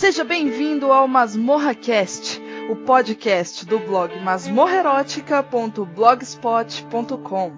Seja bem-vindo ao Masmorra Cast, o podcast do blog masmorrerótica.blogspot.com.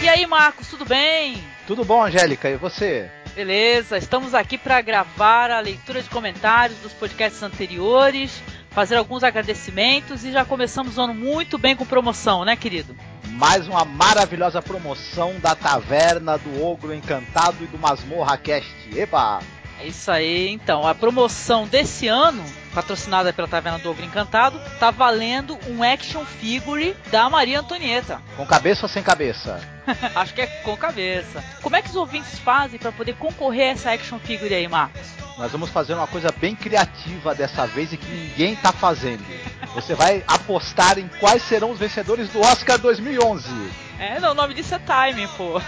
E aí, Marcos, tudo bem? Tudo bom, Angélica? E você? Beleza, estamos aqui para gravar a leitura de comentários dos podcasts anteriores, fazer alguns agradecimentos e já começamos o ano muito bem com promoção, né, querido? Mais uma maravilhosa promoção da Taverna do Ogro Encantado e do Masmorra Cast. Eba! É isso aí, então. A promoção desse ano, patrocinada pela Taverna do Ogro Encantado, tá valendo um action figure da Maria Antonieta. Com cabeça ou sem cabeça? Acho que é com cabeça. Como é que os ouvintes fazem para poder concorrer a essa action figure aí, Marcos? Nós vamos fazer uma coisa bem criativa dessa vez e que ninguém tá fazendo. Você vai apostar em quais serão os vencedores do Oscar 2011. É, não, o nome disso é timing, pô.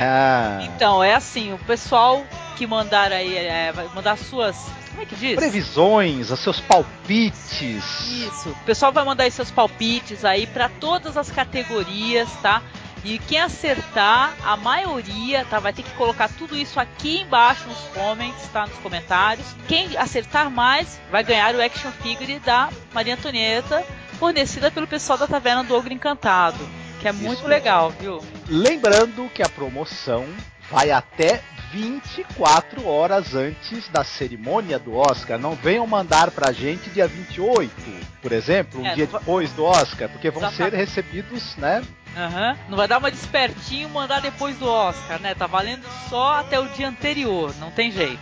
Ah, Então, é assim, o pessoal que mandar aí, é, vai mandar suas. Como é que diz? previsões, os seus palpites. Isso. O pessoal vai mandar aí seus palpites aí para todas as categorias, tá? E quem acertar, a maioria, tá? Vai ter que colocar tudo isso aqui embaixo nos comments, tá? Nos comentários. Quem acertar mais vai ganhar o action figure da Maria Antonieta, fornecida pelo pessoal da Taverna do Ogro Encantado. Que é muito Isso. legal, viu? Lembrando que a promoção vai até 24 horas antes da cerimônia do Oscar. Não venham mandar pra gente dia 28, por exemplo, um É, dia depois do Oscar, porque vão ser recebidos, né? Aham. Não vai dar uma despertinho mandar depois do Oscar, né? Tá valendo só até o dia anterior, não tem jeito.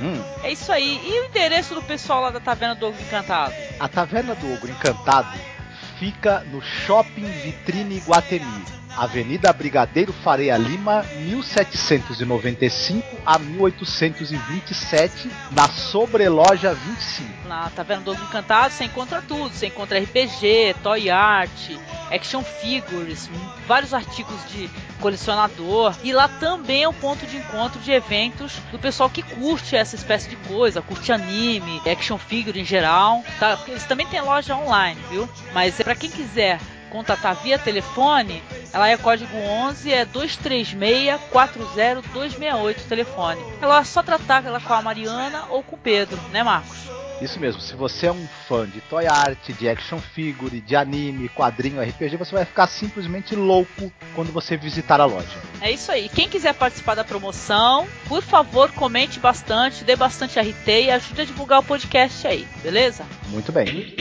Hum. É isso aí. E o endereço do pessoal lá da Taverna do Ogro Encantado? A Taverna do Ogro Encantado fica no Shopping Vitrine Guatemi, Avenida Brigadeiro Faria Lima, 1795 a 1827, na Sobreloja 25. Na Taverna do Ogro Encantado você encontra tudo. Você encontra RPG, toy art, action figures, vários artigos de colecionador. E lá também é um ponto de encontro de eventos do pessoal que curte essa espécie de coisa, curte anime, action figure em geral. Tá? Eles também têm loja online, viu? Mas é para quem quiser contatar via telefone, ela é código 11, é 236-40268 o telefone. Ela é só tratar ela com a Mariana ou com o Pedro, né, Marcos? Isso mesmo, se você é um fã de toy art, de action figure, de anime, quadrinho, RPG, você vai ficar simplesmente louco quando você visitar a loja. É isso aí. Quem quiser participar da promoção, por favor, comente bastante, dê bastante RT e ajude a divulgar o podcast aí, beleza? Muito bem.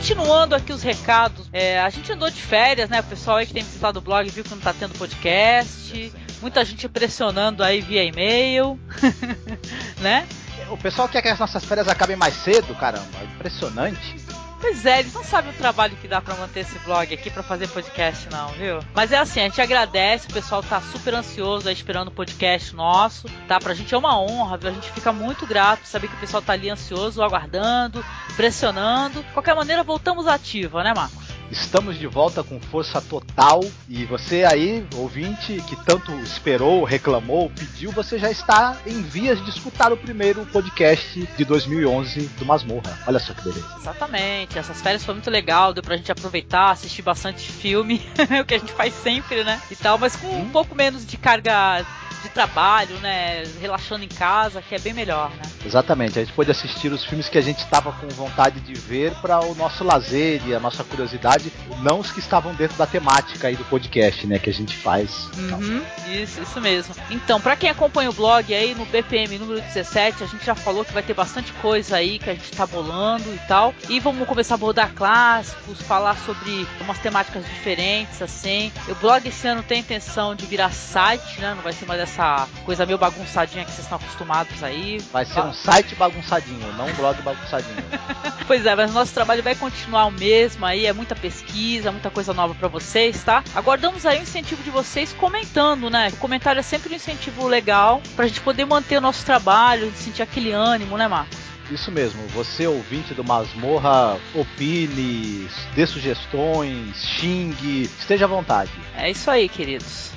Continuando aqui os recados, é, a gente andou de férias, né? O pessoal aí que tem visitado o blog viu que não tá tendo podcast. Muita gente pressionando aí via e-mail, né? O pessoal quer que as nossas férias acabem mais cedo, caramba. Impressionante. Pois é, eles não sabem o trabalho que dá pra manter esse blog aqui pra fazer podcast, não, viu? Mas é assim, a gente agradece, o pessoal tá super ansioso aí esperando o podcast nosso, tá? Pra gente é uma honra, viu? A gente fica muito grato saber que o pessoal tá ali ansioso, aguardando, pressionando. De qualquer maneira, voltamos ativa, né, Marcos? Estamos de volta com força total e você aí, ouvinte, que tanto esperou, reclamou, pediu, você já está em vias de escutar o primeiro podcast de 2011 do Masmorra. Olha só que beleza. Exatamente, essas férias foi muito legal, deu pra gente aproveitar, assistir bastante filme, o que a gente faz sempre, né? E tal, mas com um pouco menos de carga de trabalho, né? Relaxando em casa, que é bem melhor, né? Exatamente, a gente pôde assistir os filmes que a gente estava com vontade de ver para o nosso lazer e a nossa curiosidade, não os que estavam dentro da temática aí do podcast, né, que a gente faz. Uhum, isso, isso mesmo. Então, pra quem acompanha o blog aí no BPM número 17, a gente já falou que vai ter bastante coisa aí que a gente tá bolando e tal. E vamos começar a abordar clássicos, falar sobre umas temáticas diferentes, assim. O blog esse ano tem a intenção de virar site, né? Não vai ser mais essa coisa meio bagunçadinha que vocês estão acostumados aí. Vai ser um site bagunçadinho, não um blog bagunçadinho. Pois é, mas o nosso trabalho vai continuar o mesmo aí, é muita pesquisa, muita coisa nova pra vocês, tá? Aguardamos aí o incentivo de vocês comentando, né? O comentário é sempre um incentivo legal pra gente poder manter o nosso trabalho, sentir aquele ânimo, né, Marcos? Isso mesmo, você ouvinte do Masmorra, opine, dê sugestões, xingue, esteja à vontade. É isso aí, queridos.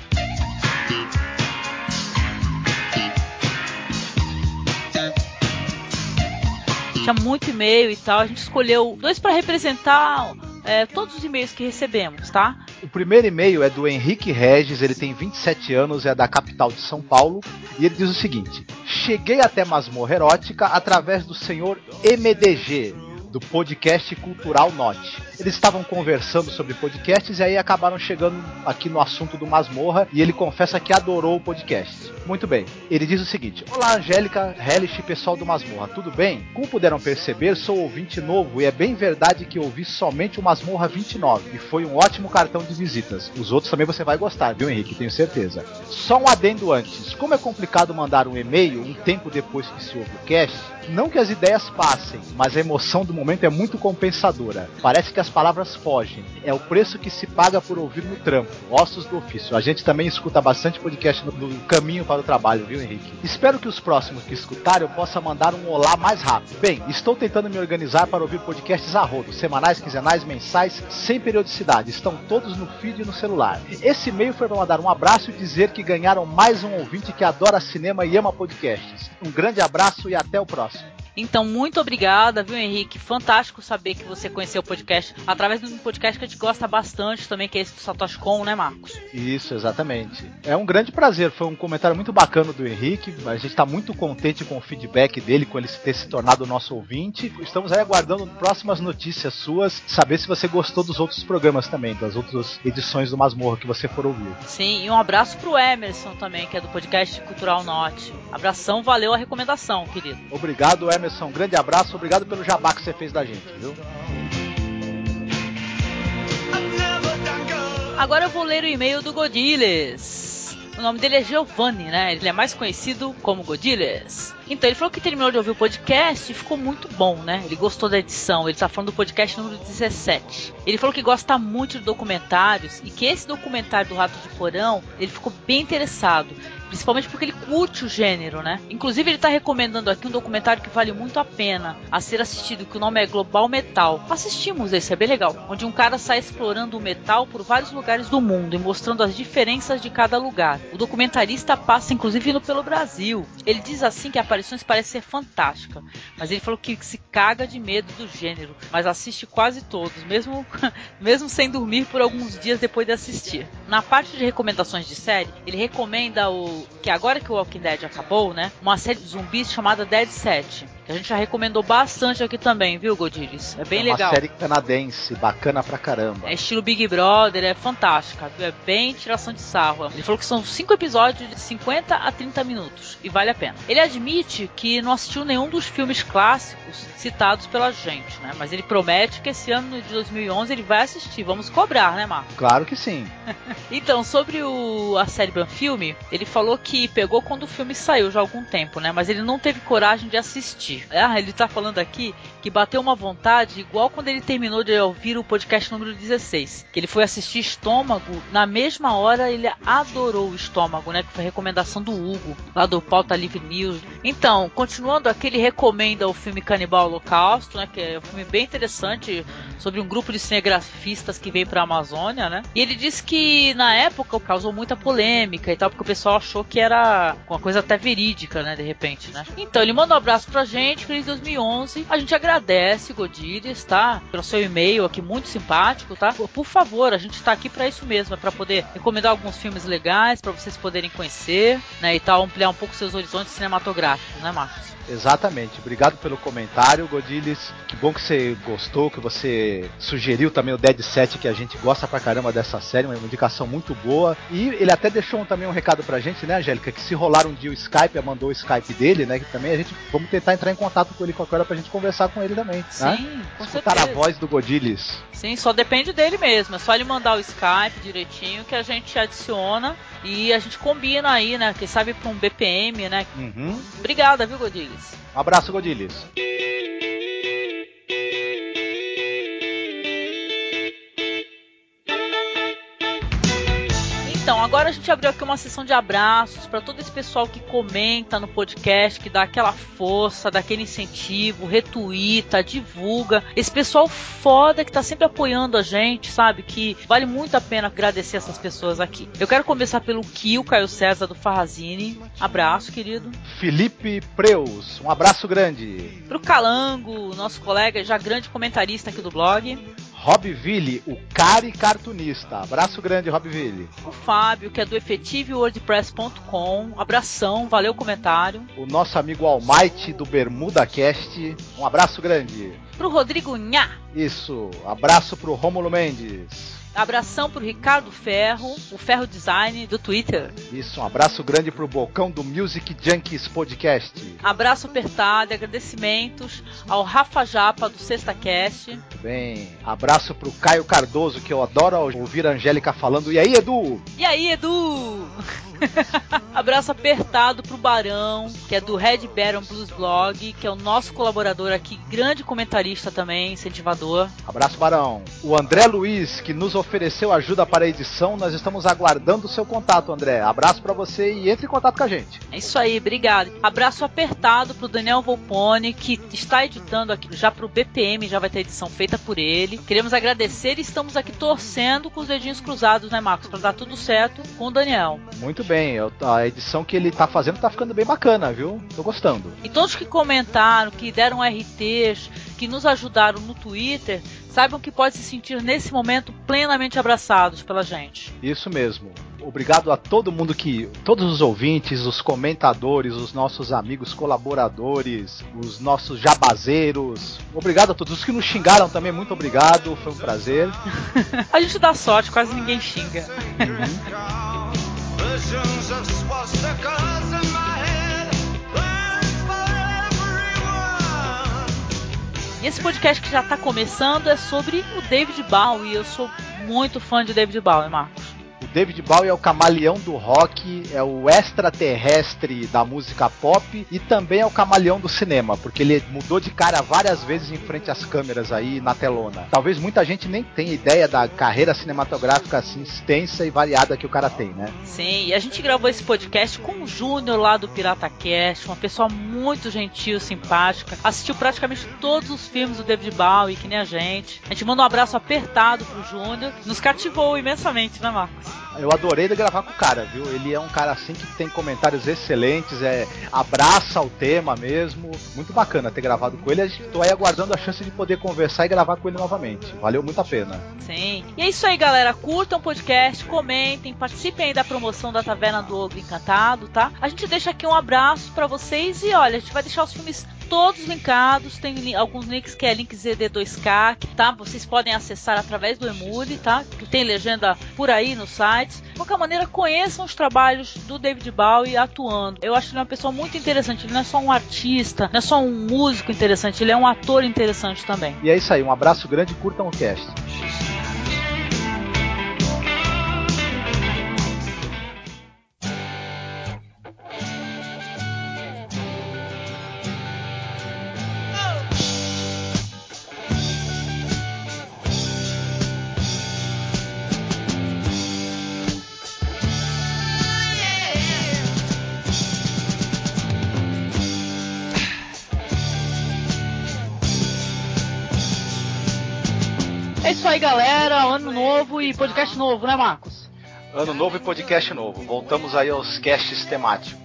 Tinha muito e-mail e tal, a gente escolheu dois para representar é, todos os e-mails que recebemos, tá? O primeiro e-mail é do Henrique Regis, ele tem 27 anos, é da capital de São Paulo, e ele diz o seguinte: Cheguei até Masmorra Erótica através do senhor MDG, do podcast Cultural Note. Eles estavam conversando sobre podcasts e aí acabaram chegando aqui no assunto do Masmorra e ele confessa que adorou o podcast. Muito bem. Ele diz o seguinte: Olá, Angélica, Hellish e pessoal do Masmorra, tudo bem? Como puderam perceber, sou ouvinte novo e é bem verdade que ouvi somente o Masmorra 29 e foi um ótimo cartão de visitas. Os outros também você vai gostar, viu, Henrique? Tenho certeza. Só um adendo antes: como é complicado mandar um e-mail um tempo depois que se ouve o cast, não que as ideias passem, mas a emoção do momento é muito compensadora. Parece que as palavras fogem. É o preço que se paga por ouvir no trampo. Ossos do ofício. A gente também escuta bastante podcast no, no caminho para o trabalho, viu, Henrique? Espero que os próximos que escutarem eu possa mandar um olá mais rápido. Bem, estou tentando me organizar para ouvir podcasts a rodo, semanais, quinzenais, mensais, sem periodicidade. Estão todos no feed e no celular. Esse e-mail foi para mandar um abraço e dizer que ganharam mais um ouvinte que adora cinema e ama podcasts. Um grande abraço e até o próximo. Então, muito obrigada, viu, Henrique? Fantástico saber que você conheceu o podcast através de um podcast que a gente gosta bastante também, que é esse do Satoshi Kon, né, Marcos? Isso, exatamente. É um grande prazer, foi um comentário muito bacana do Henrique. A gente está muito contente com o feedback dele, com ele ter se tornado nosso ouvinte. Estamos aí aguardando próximas notícias suas, saber se você gostou dos outros programas também, das outras edições do Masmorra que você for ouvir. Sim, e um abraço pro Emerson também, que é do podcast Cultural Norte. Abração, valeu a recomendação, querido. Obrigado, Emerson. Emerson, um grande abraço, obrigado pelo jabá que você fez da gente, viu? Agora eu vou ler o e-mail do Godiles. O nome dele é Giovanni, né? Ele é mais conhecido como Godiles. Então, ele falou que terminou de ouvir o podcast e ficou muito bom, né? Ele gostou da edição, ele tá falando do podcast número 17. Ele falou que gosta muito de documentários e que esse documentário do Rato de Porão, ele ficou bem interessado principalmente porque ele curte o gênero, né? Inclusive ele tá recomendando aqui um documentário que vale muito a pena a ser assistido, que o nome é Global Metal. Assistimos esse, é bem legal, onde um cara sai explorando o metal por vários lugares do mundo e mostrando as diferenças de cada lugar. O documentarista passa inclusive pelo Brasil. Ele diz assim que a aparições parece ser fantástica, mas ele falou que se caga de medo do gênero, mas assiste quase todos, mesmo mesmo sem dormir por alguns dias depois de assistir. Na parte de recomendações de série, ele recomenda o que agora que o Walking Dead acabou, né? Uma série de zumbis chamada Dead Set. Que a gente já recomendou bastante aqui também, viu, Godires? É bem é legal. É uma série canadense, bacana pra caramba. É estilo Big Brother, é fantástica, viu? É bem tiração de sarro. Ele falou que são cinco episódios de 50 a 30 minutos e vale a pena. Ele admite que não assistiu nenhum dos filmes clássicos citados pela gente, né? Mas ele promete que esse ano de 2011 ele vai assistir. Vamos cobrar, né, Marco? Claro que sim. então, sobre o, a série Filme, ele falou que pegou quando o filme saiu já há algum tempo, né? Mas ele não teve coragem de assistir assistir. Ah, ele tá falando aqui que bateu uma vontade igual quando ele terminou de ouvir o podcast número 16. Que ele foi assistir Estômago, na mesma hora ele adorou o Estômago, né? Que foi recomendação do Hugo, lá do Pauta Livre News. Então, continuando aqui, ele recomenda o filme Canibal Holocausto, né? Que é um filme bem interessante sobre um grupo de cinegrafistas que veio pra Amazônia, né? E ele disse que na época causou muita polêmica e tal, porque o pessoal achou que era uma coisa até verídica, né? De repente, né? Então, ele manda um abraço pra gente feliz 2011. A gente agradece, Godires, tá? Pelo seu e-mail aqui, muito simpático, tá? Por favor, a gente tá aqui para isso mesmo, é pra poder recomendar alguns filmes legais, para vocês poderem conhecer, né? E tal, ampliar um pouco seus horizontes cinematográficos, né, Marcos? Exatamente. Obrigado pelo comentário, Godilis. Que bom que você gostou, que você sugeriu também o Dead Set, que a gente gosta pra caramba dessa série, uma indicação muito boa. E ele até deixou também um recado pra gente, né, Angélica? Que se rolar um dia o Skype, mandou o Skype dele, né? Que também a gente vamos tentar entrar em contato com ele qualquer hora pra gente conversar com ele também. Né? Sim, né? com Escutar certeza. a voz do Godilis. Sim, só depende dele mesmo. É só ele mandar o Skype direitinho que a gente adiciona e a gente combina aí, né? Quem sabe pra um BPM, né? Uhum. Obrigada, viu, Godilis? Um abraço, Godilis. Então, agora a gente abriu aqui uma sessão de abraços para todo esse pessoal que comenta no podcast, que dá aquela força, dá aquele incentivo, retuita, divulga. Esse pessoal foda que tá sempre apoiando a gente, sabe? Que vale muito a pena agradecer essas pessoas aqui. Eu quero começar pelo Kio Caio César do Farrazine. Abraço, querido. Felipe Preus, um abraço grande. Pro Calango, nosso colega já grande comentarista aqui do blog. Robville, o cari cartunista. Abraço grande, Robville. O Fábio, que é do efetivewordpress.com. Abração, valeu o comentário. O nosso amigo Almighty do Bermuda Cast. Um abraço grande. Pro Rodrigo Nha. Isso, abraço pro Rômulo Mendes. Abração pro Ricardo Ferro, o Ferro Design do Twitter. Isso, um abraço grande pro Bocão do Music Junkies Podcast. Abraço apertado e agradecimentos ao Rafa Japa do Sexta Cast. Bem, abraço pro Caio Cardoso, que eu adoro ouvir a Angélica falando. E aí, Edu? E aí, Edu? Abraço apertado pro Barão, que é do Red Baron Blues Blog, que é o nosso colaborador aqui, grande comentarista também, incentivador. Abraço, Barão. O André Luiz, que nos ofereceu ajuda para a edição, nós estamos aguardando o seu contato, André. Abraço para você e entre em contato com a gente. É isso aí, obrigado. Abraço apertado pro Daniel Volpone, que está editando aqui já pro BPM, já vai ter edição feita por ele. Queremos agradecer e estamos aqui torcendo com os dedinhos cruzados, né, Marcos, para dar tudo certo com o Daniel. Muito bem, a edição que ele tá fazendo tá ficando bem bacana, viu? Tô gostando. E todos que comentaram, que deram RTs, que nos ajudaram no Twitter, saibam que pode se sentir nesse momento plenamente abraçados pela gente. Isso mesmo. Obrigado a todo mundo que. Todos os ouvintes, os comentadores, os nossos amigos colaboradores, os nossos jabazeiros. Obrigado a todos. Os que nos xingaram também, muito obrigado. Foi um prazer. a gente dá sorte, quase ninguém xinga. E esse podcast que já está começando é sobre o David Bowie. Eu sou muito fã de David Bowie, Marcos. David Bowie é o camaleão do rock, é o extraterrestre da música pop e também é o camaleão do cinema, porque ele mudou de cara várias vezes em frente às câmeras aí na telona. Talvez muita gente nem tenha ideia da carreira cinematográfica assim extensa e variada que o cara tem, né? Sim, e a gente gravou esse podcast com o Júnior lá do Pirata Cast, uma pessoa muito gentil, simpática. Assistiu praticamente todos os filmes do David Bowie, que nem a gente. A gente manda um abraço apertado pro Júnior. Nos cativou imensamente, né, Marcos? Eu adorei gravar com o cara, viu? Ele é um cara assim que tem comentários excelentes, é abraça o tema mesmo. Muito bacana ter gravado com ele. Estou aí aguardando a chance de poder conversar e gravar com ele novamente. Valeu muito a pena. Sim. E é isso aí, galera. Curtam o podcast, comentem, participem aí da promoção da Taverna do Ogro Encantado, tá? A gente deixa aqui um abraço para vocês e olha, a gente vai deixar os filmes todos linkados, tem alguns links que é link ZD2K, tá? Vocês podem acessar através do Emule, tá? Que tem legenda por aí nos sites. De qualquer maneira, conheçam os trabalhos do David Bowie atuando. Eu acho ele uma pessoa muito interessante. Ele não é só um artista, não é só um músico interessante, ele é um ator interessante também. E é isso aí, um abraço grande e curtam o cast. Aí, galera. Ano novo e podcast novo, né, Marcos? Ano novo e podcast novo. Voltamos aí aos casts temáticos.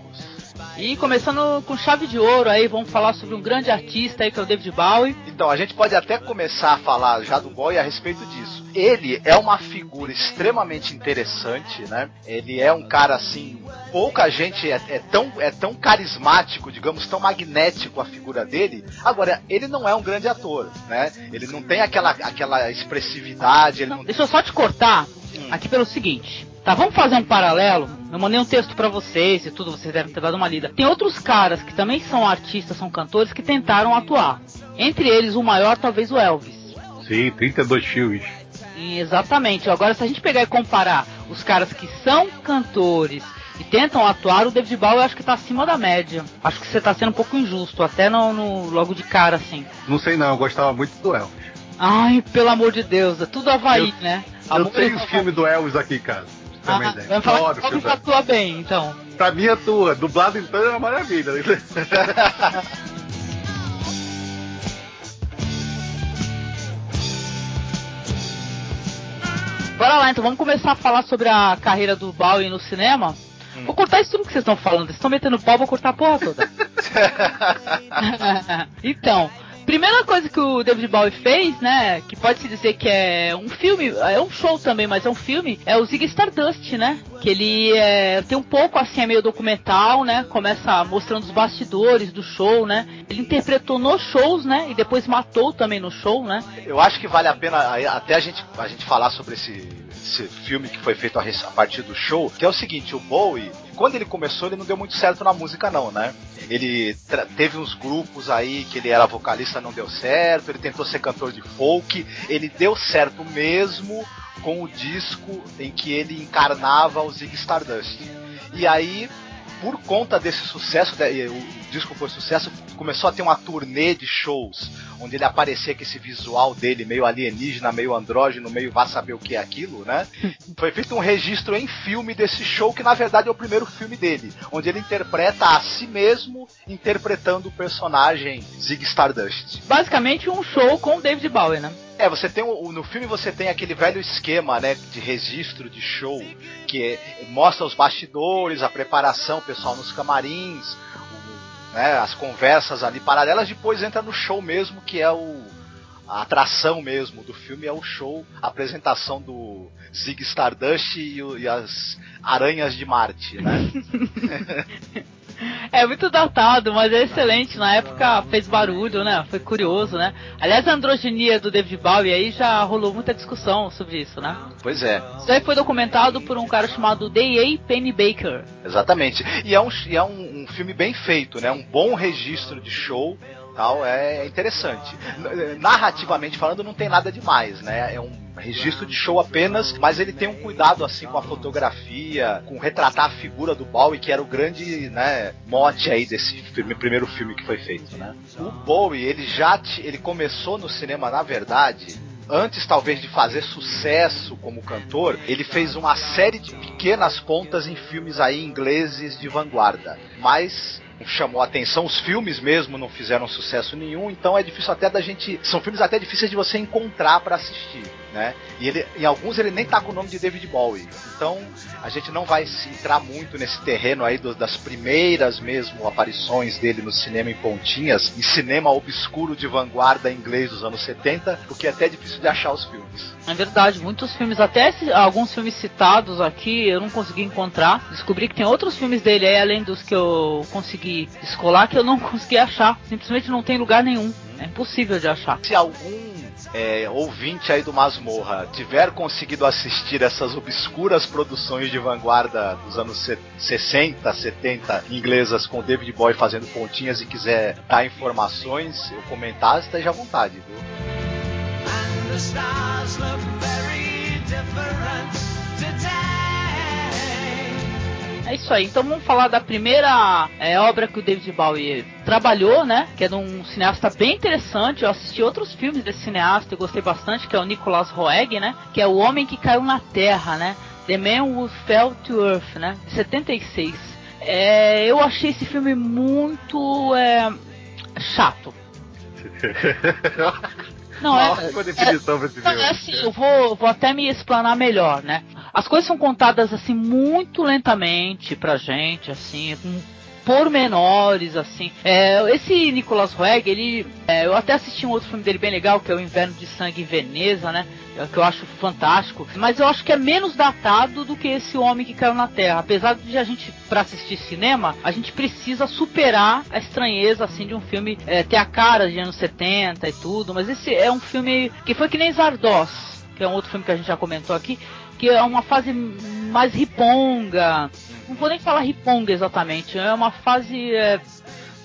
E começando com chave de ouro aí, vamos falar sobre um grande artista aí que é o David Bowie. Então, a gente pode até começar a falar já do Bowie a respeito disso. Ele é uma figura extremamente interessante, né? Ele é um cara assim, pouca gente é, é tão é tão carismático, digamos, tão magnético a figura dele. Agora, ele não é um grande ator, né? Ele não tem aquela aquela expressividade, não, não... Deixa eu só te cortar hum. aqui pelo seguinte. Tá, vamos fazer um paralelo. Eu mandei um texto para vocês e tudo, vocês devem ter dado uma lida. Tem outros caras que também são artistas, são cantores, que tentaram atuar. Entre eles, o maior, talvez o Elvis. Sim, 32 filmes. Exatamente. Agora, se a gente pegar e comparar os caras que são cantores e tentam atuar, o David Bowie eu acho que tá acima da média. Acho que você tá sendo um pouco injusto, até no, no logo de cara, assim. Não sei não, eu gostava muito do Elvis. Ai, pelo amor de Deus, é tudo Havaí, eu, né? Amor eu tenho o filme do Elvis aqui, cara. Também, ah, né? Vai falar Adoro que o atua bem, então. Pra mim atua. Dublado então é uma maravilha. Bora lá, então vamos começar a falar sobre a carreira do Bowie no cinema. Hum. Vou cortar isso tudo que vocês estão falando. Vocês estão metendo pau, vou cortar a porra toda. então, primeira coisa que o David Bowie fez, né, que pode se dizer que é um filme, é um show também, mas é um filme, é o Zig Stardust, né? Que ele é, tem um pouco assim, é meio documental, né? Começa mostrando os bastidores do show, né? Ele interpretou nos shows, né? E depois matou também no show, né? Eu acho que vale a pena até a gente, a gente falar sobre esse, esse filme que foi feito a, a partir do show, que é o seguinte, o Bowie, quando ele começou, ele não deu muito certo na música não, né? Ele teve uns grupos aí que ele era vocalista, não deu certo, ele tentou ser cantor de folk, ele deu certo mesmo com o disco em que ele encarnava o Zig Stardust. E aí, por conta desse sucesso, né, disco foi sucesso, começou a ter uma turnê de shows, onde ele aparecia com esse visual dele, meio alienígena, meio andrógeno, meio vá saber o que é aquilo, né? Foi feito um registro em filme desse show, que na verdade é o primeiro filme dele, onde ele interpreta a si mesmo interpretando o personagem Zig Stardust. Basicamente um show com o David Bowie, né? É, você tem no filme você tem aquele velho esquema, né, de registro de show, que é- mostra os bastidores, a preparação, o pessoal nos camarins, né, as conversas ali paralelas, depois entra no show mesmo, que é o a atração mesmo do filme é o show, a apresentação do Zig Stardust e, e as aranhas de Marte, né? É muito datado, mas é excelente. Na época fez barulho, né? Foi curioso, né? Aliás, a androgenia do David Bowie aí já rolou muita discussão sobre isso, né? pois é. Isso aí foi documentado por um cara chamado D.A. Penny Baker. Exatamente. E é um, e é um, um filme bem feito, né? Um bom registro de show. Tal, é interessante. N- Narrativamente falando, não tem nada demais, né? É um registro de show apenas, mas ele tem um cuidado assim com a fotografia, com retratar a figura do Bowie, que era o grande, né, mote aí desse filme, primeiro filme que foi feito, né? O Bowie, ele já ele começou no cinema, na verdade, antes talvez de fazer sucesso como cantor, ele fez uma série de pequenas pontas em filmes aí ingleses de vanguarda. Mas chamou a atenção, os filmes mesmo não fizeram sucesso nenhum, então é difícil até da gente, são filmes até difíceis de você encontrar pra assistir, né? E ele, em alguns ele nem tá com o nome de David Bowie. Então, a gente não vai se entrar muito nesse terreno aí do- das primeiras mesmo aparições dele no cinema em pontinhas, em cinema obscuro de vanguarda inglês dos anos 70, porque é até difícil de achar os filmes. É verdade, muitos filmes, até esse- alguns filmes citados aqui, eu não consegui encontrar. Descobri que tem outros filmes dele aí, além dos que eu consegui descolar, que eu não consegui achar. Simplesmente não tem lugar nenhum. É impossível de achar. Se algum é, ouvinte aí do Masmorra tiver conseguido assistir essas obscuras produções de vanguarda dos anos se- 60, 70 inglesas com David Bowie fazendo pontinhas e quiser dar informações, eu comentar, esteja à vontade, viu? And the stars look very different today. É isso aí, então vamos falar da primeira é, obra que o David Bowie trabalhou, né? Que é de um cineasta bem interessante. Eu assisti outros filmes desse cineasta e gostei bastante, que é o Nicolas Roeg, né? Que é O Homem que Caiu na Terra, né? The Man Who Fell to Earth, né? De 76. É, eu achei esse filme muito é, chato. Não, é, ótima definição pra esse não, filme. é assim, eu vou, vou até me explanar melhor, né? As coisas são contadas assim muito lentamente pra gente, assim, com pormenores, assim. É, esse Nicolas Roeg, ele. é, eu até assisti um outro filme dele bem legal, que é o Inverno de Sangue em Veneza, né? é, Que eu acho fantástico. Mas eu acho que é menos datado do que esse Homem que Caiu na Terra. Apesar de a gente, pra assistir cinema, a gente precisa superar a estranheza, assim, de um filme é, ter a cara de anos 70 e tudo. Mas esse é um filme que foi que nem Zardoz, que é um outro filme que a gente já comentou aqui, que é uma fase mais riponga. Não vou nem falar riponga exatamente, é uma fase é,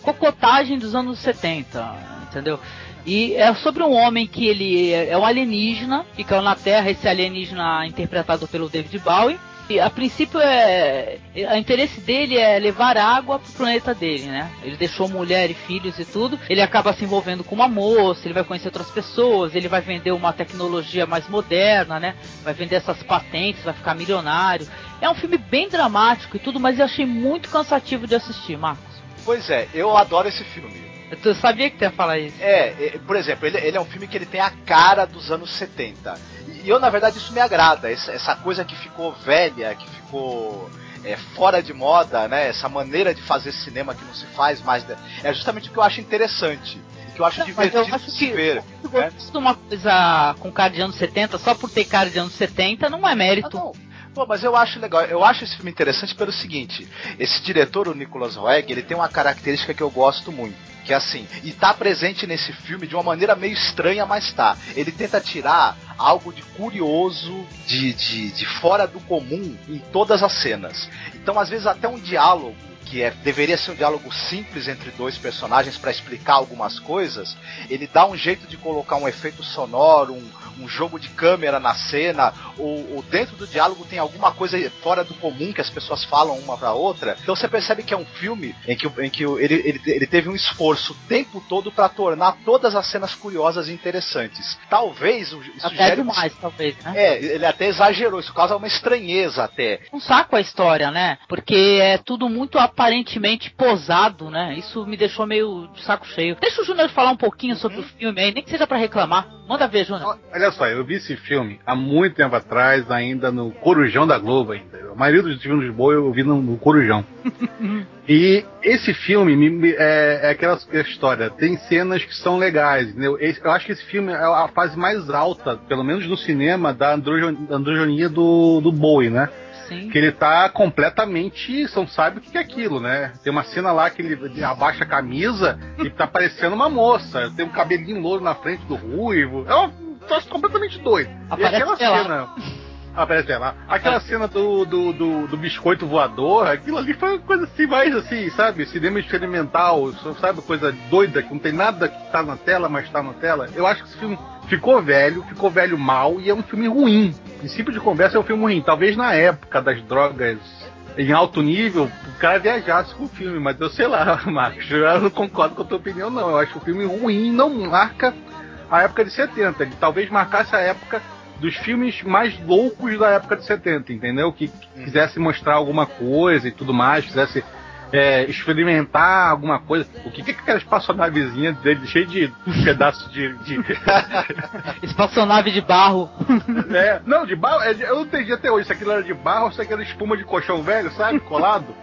cocotagem dos anos 70, entendeu? E é sobre um homem que ele é é um alienígena que caiu na Terra, esse alienígena interpretado pelo David Bowie. E a princípio é. O interesse dele é levar água pro planeta dele, né? Ele deixou mulher e filhos e tudo. Ele acaba se envolvendo com uma moça, ele vai conhecer outras pessoas, ele vai vender uma tecnologia mais moderna, né? Vai vender essas patentes, vai ficar milionário. É um filme bem dramático e tudo, mas eu achei muito cansativo de assistir, Marcos. Pois é, eu adoro esse filme. Eu sabia que tu ia falar isso. É, é, por exemplo, ele, ele é um filme que ele tem a cara dos anos 70. E eu, na verdade, isso me agrada. Essa, essa coisa que ficou velha, que ficou é, fora de moda, né? Essa maneira de fazer cinema que não se faz mais. É justamente o que eu acho interessante. e Que eu acho Não, divertido eu acho de se que ver. Se né? uma coisa com cara de anos 70, só por ter cara de anos 70, não é Ah, mérito. não. Pô, mas eu acho legal. Eu acho esse filme interessante pelo seguinte: esse diretor, o Nicolas Roeg, ele tem uma característica que eu gosto muito. Que é assim, e tá presente nesse filme de uma maneira meio estranha, mas tá. Ele tenta tirar algo de curioso, de, de, de fora do comum em todas as cenas. Então, às vezes, até um diálogo que é, deveria ser um diálogo simples entre dois personagens para explicar algumas coisas, ele dá um jeito de colocar um efeito sonoro, um, um jogo de câmera na cena, ou, ou dentro do diálogo tem alguma coisa fora do comum que as pessoas falam uma pra outra. Então você percebe que é um filme em que, em que ele, ele, ele teve um esforço o tempo todo para tornar todas as cenas curiosas e interessantes. Talvez o- isso Até gere um- demais, talvez, né? É, ele até exagerou, isso causa uma estranheza até. um saco a história, né? Porque é tudo muito aparentemente posado, né? Isso me deixou meio de saco cheio. Deixa o Júnior falar um pouquinho sobre o filme aí, nem que seja pra reclamar. Manda ver, Júnior. Olha só, eu vi esse filme há muito tempo atrás, ainda no Corujão da Globo ainda. A maioria dos filmes de boa eu vi no, no Corujão. e esse filme me- é, é aquela história, tem cenas que são legais, entendeu? Esse- eu acho que esse filme é a fase mais alta, pelo menos no cinema, da androgenia do, do Bowie, né? Sim. Que ele tá completamente. Você não sabe o que é aquilo, né? Tem uma cena lá que ele abaixa a camisa e tá parecendo uma moça. Tem um cabelinho louro na frente do ruivo. É um troço completamente doido. Aparece e aquela ela. cena. Aparece lá. Aquela cena do, do, do, do biscoito voador, aquilo ali foi uma coisa assim, mais assim, sabe? Cinema experimental, sabe? Coisa doida, que não tem nada que tá na tela, mas tá na tela. Eu acho que esse filme ficou velho, ficou velho mal e é um filme ruim. Princípio de conversa é um filme ruim. Talvez na época das drogas em alto nível, o cara viajasse com o filme, mas eu sei lá, Marcos, eu não concordo com a tua opinião, não. Eu acho o filme ruim, não marca a época de 70. Ele talvez marcasse a época dos filmes mais loucos da época de 70, entendeu? Que quisesse mostrar alguma coisa e tudo mais, quisesse é, experimentar alguma coisa. O que, que é aquela espaçonavezinha dele cheia de pedaços de. de Espaçonave de barro. é, não, de barro. é eu não entendi até hoje se aquilo era de barro ou se aquilo era espuma de colchão velho, sabe? Colado.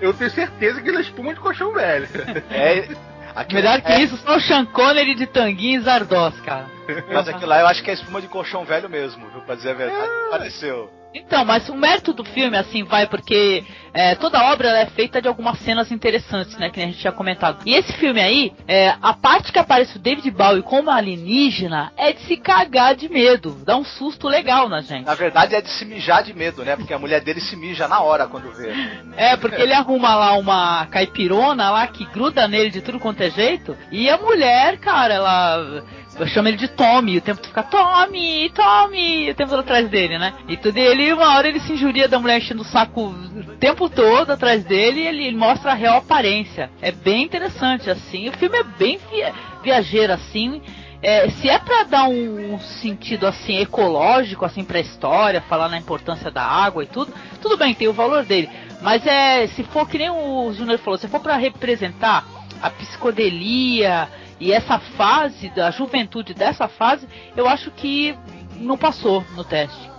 Eu tenho certeza que aquilo é espuma de colchão velho. É. Aquilo, Melhor que é, isso, só o Sean Connery de tanguinho e Zardos, cara. Mas aquilo lá eu acho que é espuma de colchão velho mesmo, viu? Pra dizer a verdade. Pareceu. Então, mas o mérito do filme, assim, vai porque é, toda obra ela é feita de algumas cenas interessantes, né? Que nem a gente tinha comentado. E esse filme aí, é, a parte que aparece o David Bowie como alienígena é de se cagar de medo. Dá um susto legal na gente. Na verdade é de se mijar de medo, né? Porque a mulher dele se mija na hora quando vê. É, porque ele arruma lá uma caipirona lá que gruda nele de tudo quanto é jeito. E a mulher, cara, ela chama ele de Tommy. O tempo todo fica Tommy, Tommy, o tempo todo atrás dele, né? E tudo ele, uma hora ele se injuria da mulher enchendo o saco o tempo todo atrás dele e ele, mostra a real aparência. É bem interessante, assim. O filme é bem via- viajeiro, assim. É, se é pra dar um, um sentido assim ecológico assim pra história, falar na importância da água e tudo, tudo bem, tem o valor dele. Mas é, se for que nem o Júnior falou, se for pra representar a psicodelia e essa fase da juventude dessa fase, eu acho que não passou no teste.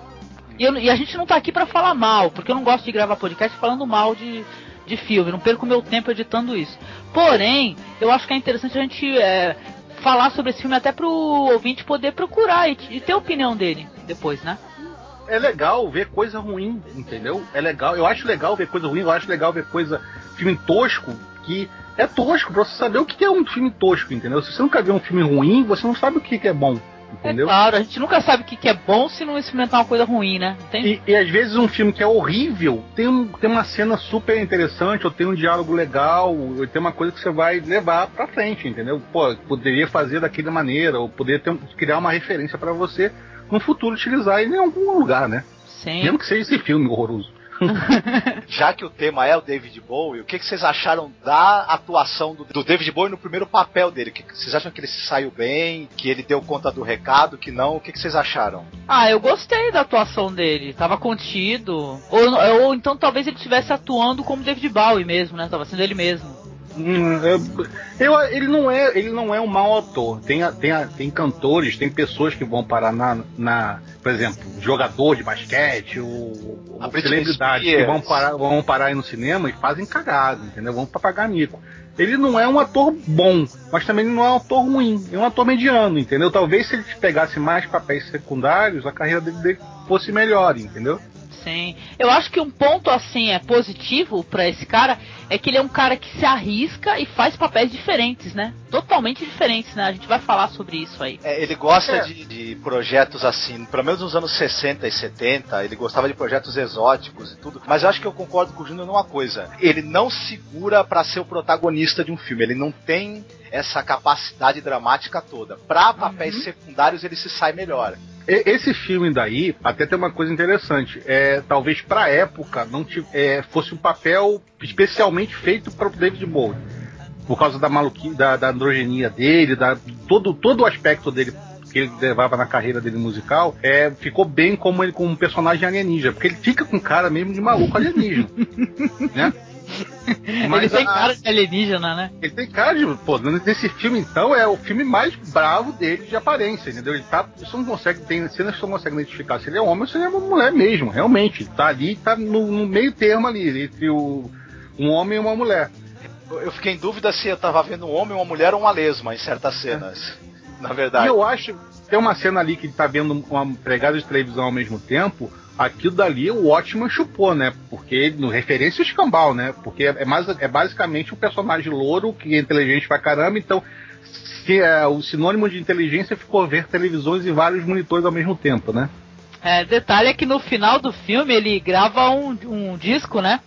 E, eu- e a gente não tá aqui pra falar mal, porque eu não gosto de gravar podcast falando mal de, de filme, não perco meu tempo editando isso. Porém, eu acho que é interessante a gente é, falar sobre esse filme até pro ouvinte poder procurar e, e ter a opinião dele depois, né? é legal ver coisa ruim, entendeu? É legal, eu acho legal ver coisa ruim, eu acho legal ver coisa, filme tosco, que é tosco pra você saber o que é um filme tosco, entendeu? Se você nunca viu um filme ruim, você não sabe o que é bom, entendeu? É claro, a gente nunca sabe o que, é bom se não experimentar uma coisa ruim, né? E, e às vezes um filme que é horrível tem, um- tem uma cena super interessante, ou tem um diálogo legal, ou tem uma coisa que você vai levar pra frente, entendeu? Pô, poderia fazer daquela maneira, ou poderia ter criar uma referência pra você no futuro utilizar em algum lugar, né? Sim. Mesmo que seja esse filme horroroso. Já que o tema é o David Bowie, o que, que vocês acharam da atuação do, do David Bowie no primeiro papel dele? Que, vocês acham que ele se saiu bem, que ele deu conta do recado, que não? O que, que vocês acharam? Ah, eu gostei da atuação dele. Tava contido. Ou, ou então talvez ele estivesse atuando como David Bowie mesmo, né? Tava sendo ele mesmo. Hum, eu- eu- ele não é ele não é um mau ator. Tem, tem, tem cantores, tem pessoas que vão parar na, na por exemplo, jogador de basquete, ou, ou Britney celebridades que vão parar, vão parar aí no cinema e fazem cagada, entendeu? Vão pra pagar mico. Ele não é um ator bom, mas também não é um ator ruim. É um ator mediano, entendeu? Talvez se ele pegasse mais papéis secundários, a carreira dele, dele fosse melhor, entendeu? Sim. Eu acho que um ponto assim é positivo pra esse cara é que ele é um cara que se arrisca e faz papéis diferentes, né? Totalmente diferentes, né? A gente vai falar sobre isso aí. É, ele gosta É. de, de projetos assim, pelo menos nos anos 60 e 70, ele gostava de projetos exóticos e tudo. Mas eu acho que eu concordo com o Júnior numa coisa: ele não segura pra ser o protagonista de um filme, ele não tem essa capacidade dramática toda. Pra papéis secundários ele se sai melhor. Esse filme daí, até tem uma coisa interessante. É, talvez pra época não é, fosse um papel especialmente feito para o David Bowie. Por causa da maluquice, da, da androgenia dele, da, todo, todo o aspecto dele que ele levava na carreira dele musical, é, ficou bem como ele como um personagem alienígena, porque ele fica com cara mesmo de maluco alienígena. né? ele tem a- cara de alienígena, né? ele tem cara de. Pô, nesse filme, então, é o filme mais bravo dele de aparência, entendeu? Ele tá. Você não consegue. Tem cenas que você não consegue identificar se ele é homem ou se ele é uma mulher mesmo, realmente. Tá ali, tá no, no meio termo ali, entre o, um homem e uma mulher. Eu fiquei em dúvida se eu tava vendo um homem, uma mulher ou uma lesma em certas cenas. Na E verdade. eu acho. Tem uma cena ali que ele tá vendo uma empregada de televisão ao mesmo tempo. Aquilo dali o Watchman chupou, né? Porque no referência escambau, né? Porque é, mais, é basicamente um personagem louro que é inteligente pra caramba, então se, é, o sinônimo de inteligência ficou ver televisões e vários monitores ao mesmo tempo, né? É, detalhe é que no final do filme ele grava um, um disco, né?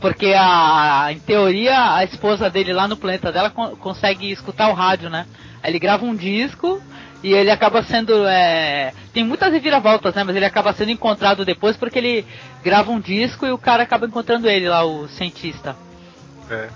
Porque a, em teoria a esposa dele lá no planeta dela con- consegue escutar o rádio, né? Ele grava um disco e ele acaba sendo. é, tem muitas reviravoltas, né? Mas ele acaba sendo encontrado depois porque ele grava um disco e o cara acaba encontrando ele lá, o cientista. É.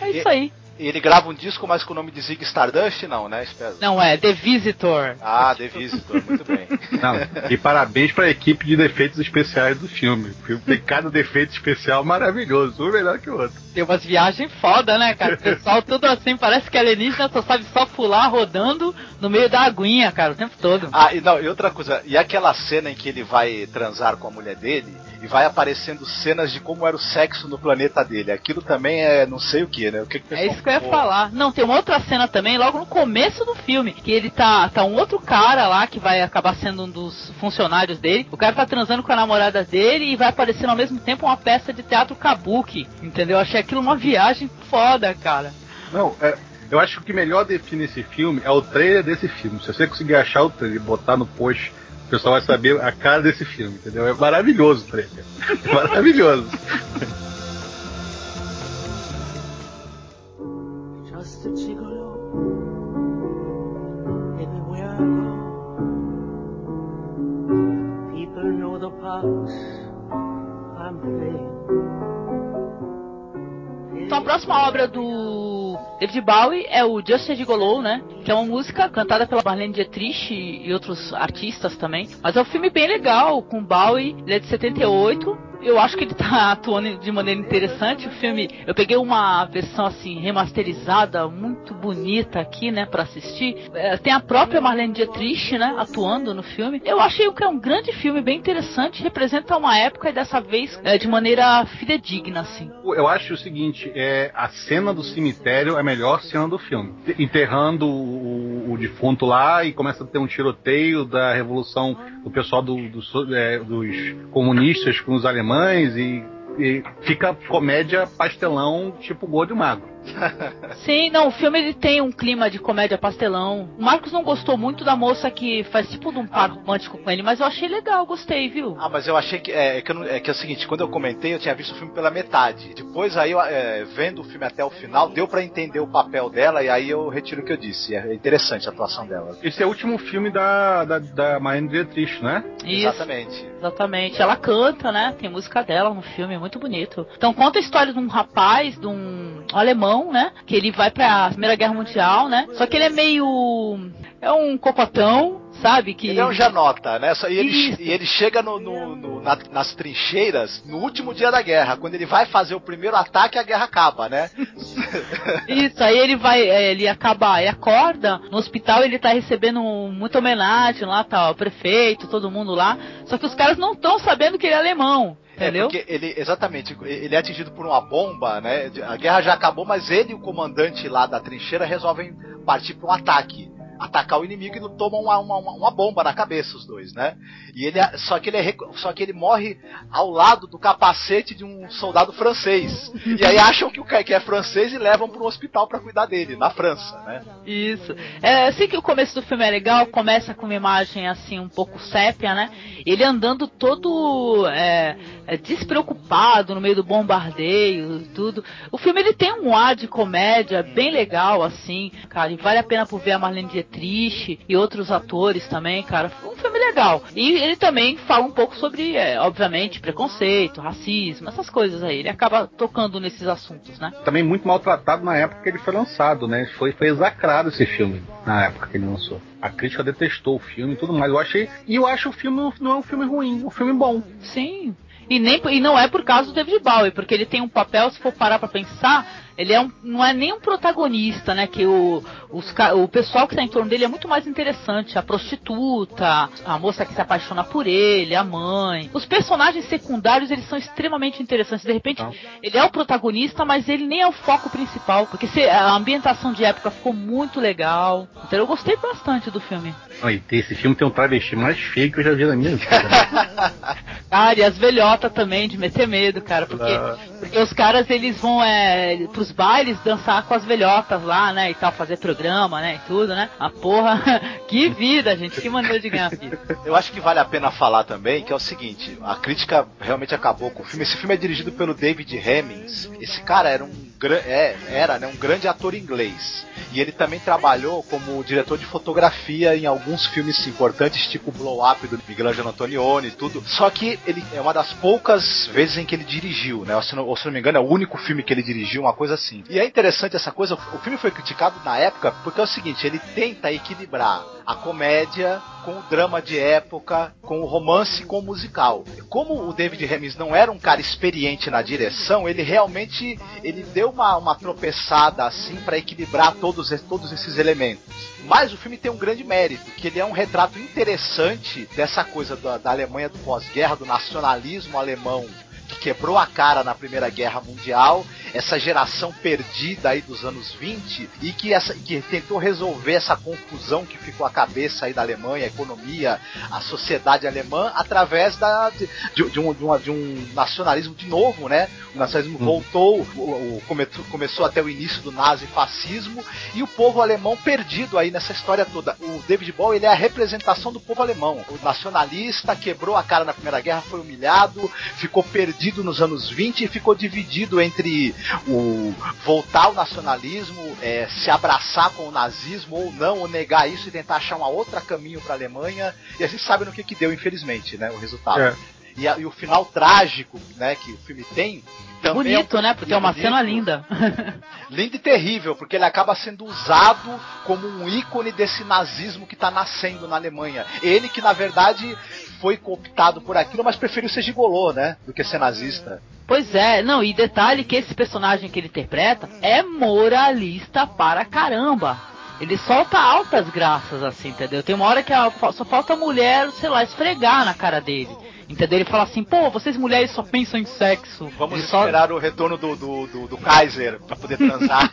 É isso aí. E ele grava um disco, mas com o nome de Zig Stardust? Não, né? Espero. Não, é The Visitor. Ah, The Visitor, muito bem. Não, e parabéns pra equipe de defeitos especiais do filme. O filme tem cada defeito especial maravilhoso, um melhor que o outro. Tem umas viagens foda, né, cara? O pessoal tudo assim, parece que alienígena só sabe só pular rodando no meio da aguinha, cara, o tempo todo. Ah, e não, e outra coisa, e aquela cena em que ele vai transar com a mulher dele e vai aparecendo cenas de como era o sexo no planeta dele. Aquilo também é não sei o que, né? O que, que o É isso que eu ia falar. Não, tem uma outra cena também, logo no começo do filme, que ele tá, tá um outro cara lá que vai acabar sendo um dos funcionários dele. O cara tá transando com a namorada dele e vai aparecendo ao mesmo tempo uma peça de teatro kabuki, entendeu? Eu achei aquilo uma viagem foda, cara. Não, é, eu acho que o que melhor define esse filme é o trailer desse filme. Se você conseguir achar o trailer e botar no post, o pessoal vai saber a cara desse filme, entendeu? É maravilhoso o trailer. É maravilhoso. Então a próxima obra do David Bowie é o Just a Gigolo, né? Que é uma música cantada pela Marlene Dietrich e outros artistas também. Mas é um filme bem legal, com Bowie, ele é de 78. Eu acho que ele tá atuando de maneira interessante. O filme, eu peguei uma versão assim remasterizada, muito bonita aqui, né, para assistir. É, tem a própria Marlene Dietrich, né, atuando no filme. Eu achei que é um grande filme, bem interessante, representa uma época e dessa vez é, de maneira fidedigna, assim. Eu acho o seguinte, é, a cena do cemitério é a melhor cena do filme. Enterrando o, o defunto lá e começa a ter um tiroteio da revolução do pessoal do- do é, dos comunistas com os alemães e, e fica comédia pastelão tipo Gordo e Mago. Sim, não, o filme ele tem um clima de comédia pastelão. O Marcos não gostou muito da moça que faz tipo de um par romântico com ele, mas eu achei legal, gostei, viu? Ah, mas eu achei que é, é que, eu não- é que é o seguinte, quando eu comentei, eu tinha visto o filme pela metade. Depois aí, eu, é, vendo o filme até o final, deu pra entender o papel dela e aí eu retiro o que eu disse. É interessante a atuação dela. Esse é o último filme da, da, da Marlene Dietrich, né? Isso. Exatamente. Exatamente. Ela canta, né? Tem música dela no filme, é muito bonito. Então conta a história de um rapaz, de um alemão, né? Que ele vai pra Primeira Guerra Mundial, né? Só que ele é meio. É um cocotão, sabe? Que. Ele é um janota, né? E ele, e ele chega no, no- no- na- nas trincheiras no último dia da guerra. Quando ele vai fazer o primeiro ataque, a guerra acaba, né? Isso, aí ele vai, é, ele acaba, ele acorda no hospital, ele tá recebendo muita homenagem lá, tá, o prefeito, todo mundo lá. Só que os caras não estão sabendo que ele é alemão, entendeu? É porque ele, exatamente, ele é atingido por uma bomba, né? A guerra já acabou, mas ele e o comandante lá da trincheira resolvem partir para um ataque. Atacar o inimigo e não tomam uma, uma, uma bomba na cabeça, os dois, né? E ele, só, que ele é só que ele morre ao lado do capacete de um soldado francês. E aí acham que o que é francês e levam para um hospital para cuidar dele, na França, né? Isso. É, sei que o começo do filme é legal, começa com uma imagem assim um pouco sépia, né? Ele andando todo é, é, despreocupado no meio do bombardeio tudo. O filme ele tem um ar de comédia bem legal, assim, cara, e vale a pena por ver a Marlene Dietrich e outros atores também, cara. Um filme legal. E ele também fala um pouco sobre, é, obviamente, preconceito, racismo, essas coisas aí. Ele acaba tocando nesses assuntos, né? Também muito maltratado na época que ele foi lançado, né? Foi, foi execrado esse filme na época que ele lançou. A crítica detestou o filme e tudo mais. Eu achei. E eu acho o filme não é um filme ruim, é um filme bom. Sim. E, nem, e não é por causa do David Bowie, porque ele tem um papel, se for parar pra pensar, ele é um, não é nem um protagonista, né? Que o, os, o pessoal que tá em torno dele é muito mais interessante. A prostituta, a moça que se apaixona por ele, a mãe. Os personagens secundários, eles são extremamente interessantes. De repente, Então. ele é o protagonista, mas ele nem é o foco principal. Porque se- a ambientação de época ficou muito legal. Então eu gostei bastante do filme. Aí, esse filme tem um travesti mais feio que eu já vi na minha vida. Cara, e as velhotas também, de meter medo, cara. Porque, porque os caras, eles vão é, pros bailes dançar com as velhotas lá, né? E tal, fazer programa, né? E tudo, né? A porra, que vida, gente. Que maneira de ganhar vida. Eu acho que vale a pena falar também que é o seguinte, a crítica realmente acabou com o filme. Esse filme é dirigido pelo David Hemmings. Esse cara era um é, era né, um grande ator inglês. E ele também trabalhou como diretor de fotografia em alguns filmes importantes, tipo Blow Up do Miguel Angelo Antonioni e tudo. Só que ele é uma das poucas vezes em que ele dirigiu, né? Ou se, não, ou se não me engano, é o único filme que ele dirigiu, uma coisa assim. E é interessante essa coisa, o filme foi criticado na época porque é o seguinte, ele tenta equilibrar a comédia com o drama de época, com o romance com o musical. Como o David Hemmings não era um cara experiente na direção, ele realmente ele deu uma, uma tropeçada assim para equilibrar todos, todos esses elementos. Mas o filme tem um grande mérito, que ele é um retrato interessante dessa coisa da, da Alemanha do pós-guerra, do nacionalismo alemão que quebrou a cara na Primeira Guerra Mundial, essa geração perdida aí dos anos 20 e que, essa, que tentou resolver essa confusão que ficou a cabeça aí da Alemanha, a economia, a sociedade alemã, através da, de, de, um, de, uma- de um nacionalismo de novo, né? O nacionalismo voltou, o, o- come- começou até o início do nazifascismo e o povo alemão perdido aí nessa história toda. O David Bowie ele é a representação do povo alemão. O nacionalista quebrou a cara na Primeira Guerra, foi humilhado, ficou perdido nos anos 20 e ficou dividido entre o voltar ao nacionalismo, é, se abraçar com o nazismo ou não, ou negar isso e tentar achar uma outra caminho para a Alemanha. E a gente sabe no que, que deu, infelizmente, né, o resultado. É. E, a- e o final trágico, né, que o filme tem. Também é um- Bonito, né? Porque é uma bonito. cena linda. Lindo e terrível, porque ele acaba sendo usado como um ícone desse nazismo que está nascendo na Alemanha. Ele que, na verdade, foi cooptado por aquilo, mas preferiu ser gigolô, né? Do que ser nazista. Pois é, não, e detalhe que esse personagem que ele interpreta é moralista para caramba. Ele solta altas graças, assim, entendeu? Tem uma hora que a- só falta a mulher, sei lá, esfregar na cara dele. Entendeu? Ele fala assim, pô, vocês mulheres só pensam em sexo. Vamos Ele só- esperar o retorno do, do, do, do Kaiser para poder transar.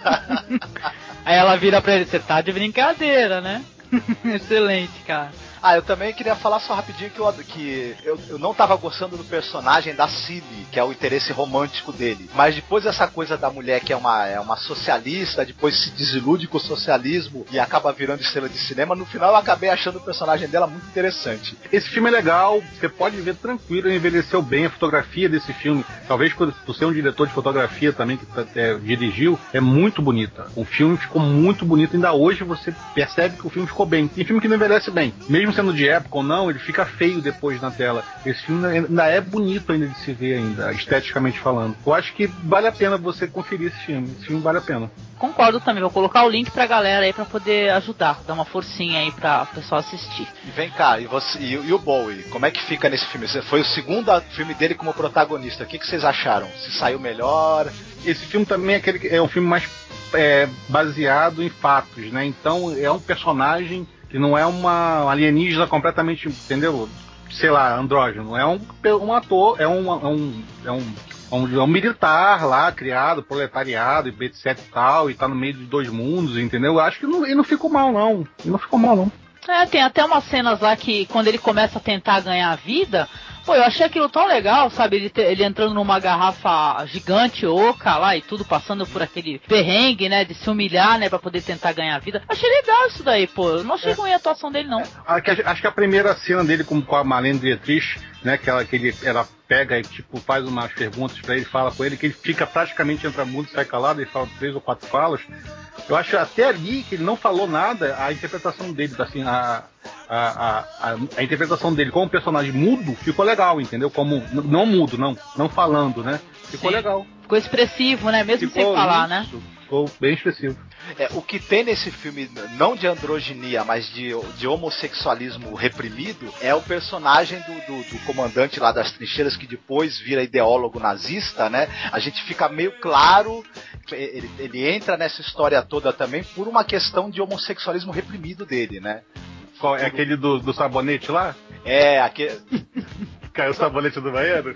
Aí ela vira pra ele, você tá de brincadeira, né? Excelente, cara. Ah, eu também queria falar só rapidinho que, eu, que eu, eu não tava gostando do personagem da Cilly, que é o interesse romântico dele. Mas depois essa coisa da mulher que é uma, é uma socialista, depois se desilude com o socialismo e acaba virando estrela de cinema, no final eu acabei achando o personagem dela muito interessante. Esse filme é legal, você pode ver tranquilo, envelheceu bem a fotografia desse filme. Talvez por, por ser um diretor de fotografia também que é, dirigiu, é muito bonita. O filme ficou muito bonito, ainda hoje você percebe que o filme ficou bem. Tem filme que não envelhece bem. Mesmo sendo de época ou não, ele fica feio depois na tela. Esse filme ainda é bonito ainda de se ver ainda, esteticamente falando. Eu acho que vale a pena você conferir esse filme. Esse filme vale a pena. Concordo também, vou colocar o link pra galera aí pra poder ajudar, dar uma forcinha aí pra o pessoal assistir. E vem cá, e, você, e, e, o Bowie, como é que fica nesse filme? Foi o segundo filme dele como protagonista. O que, que vocês acharam? Se saiu melhor? Esse filme também é, aquele, é um filme mais é, baseado em fatos, né? Então é um personagem que não é uma alienígena completamente, entendeu? Sei lá, andrógeno. É um, um ator, é um, é um, é um, é um, é um militar lá, criado, proletariado, etc e tal, e tá no meio de dois mundos, entendeu? Eu acho que não, ele não ficou mal, não. Ele não ficou mal, não. É, tem até umas cenas lá que quando ele começa a tentar ganhar a vida, Pô, eu achei aquilo tão legal, sabe? Ele, te, ele entrando numa garrafa gigante, oca lá e tudo, passando por aquele perrengue, né? De se humilhar, né? Pra poder tentar ganhar a vida. Achei legal isso daí, pô. Eu não achei é. ruim a atuação dele, não. É, acho que a primeira cena dele com, com a Marlene Dietrich, né? Que ela, que ele, ela pega e, tipo, faz umas perguntas para ele, fala com ele, que ele fica praticamente entra mundo, sai calado, ele fala três ou quatro falas. Eu acho até ali que ele não falou nada, a interpretação dele, assim, a, a, a, a, interpretação dele como personagem mudo ficou legal, entendeu? Como não mudo, não, não falando, né? Ficou Sim. legal. Ficou expressivo, né? Mesmo ficou sem falar, isso. né? Ficou bem expressivo. É, o que tem nesse filme, não de androginia, mas de, de homossexualismo reprimido, é o personagem do, do, do, comandante lá das trincheiras que depois vira ideólogo nazista, né? A gente fica meio claro, ele, ele entra nessa história toda também por uma questão de homossexualismo reprimido dele, né? Qual, é aquele do, do sabonete lá? É, aquele. Caiu o sabonete do banheiro?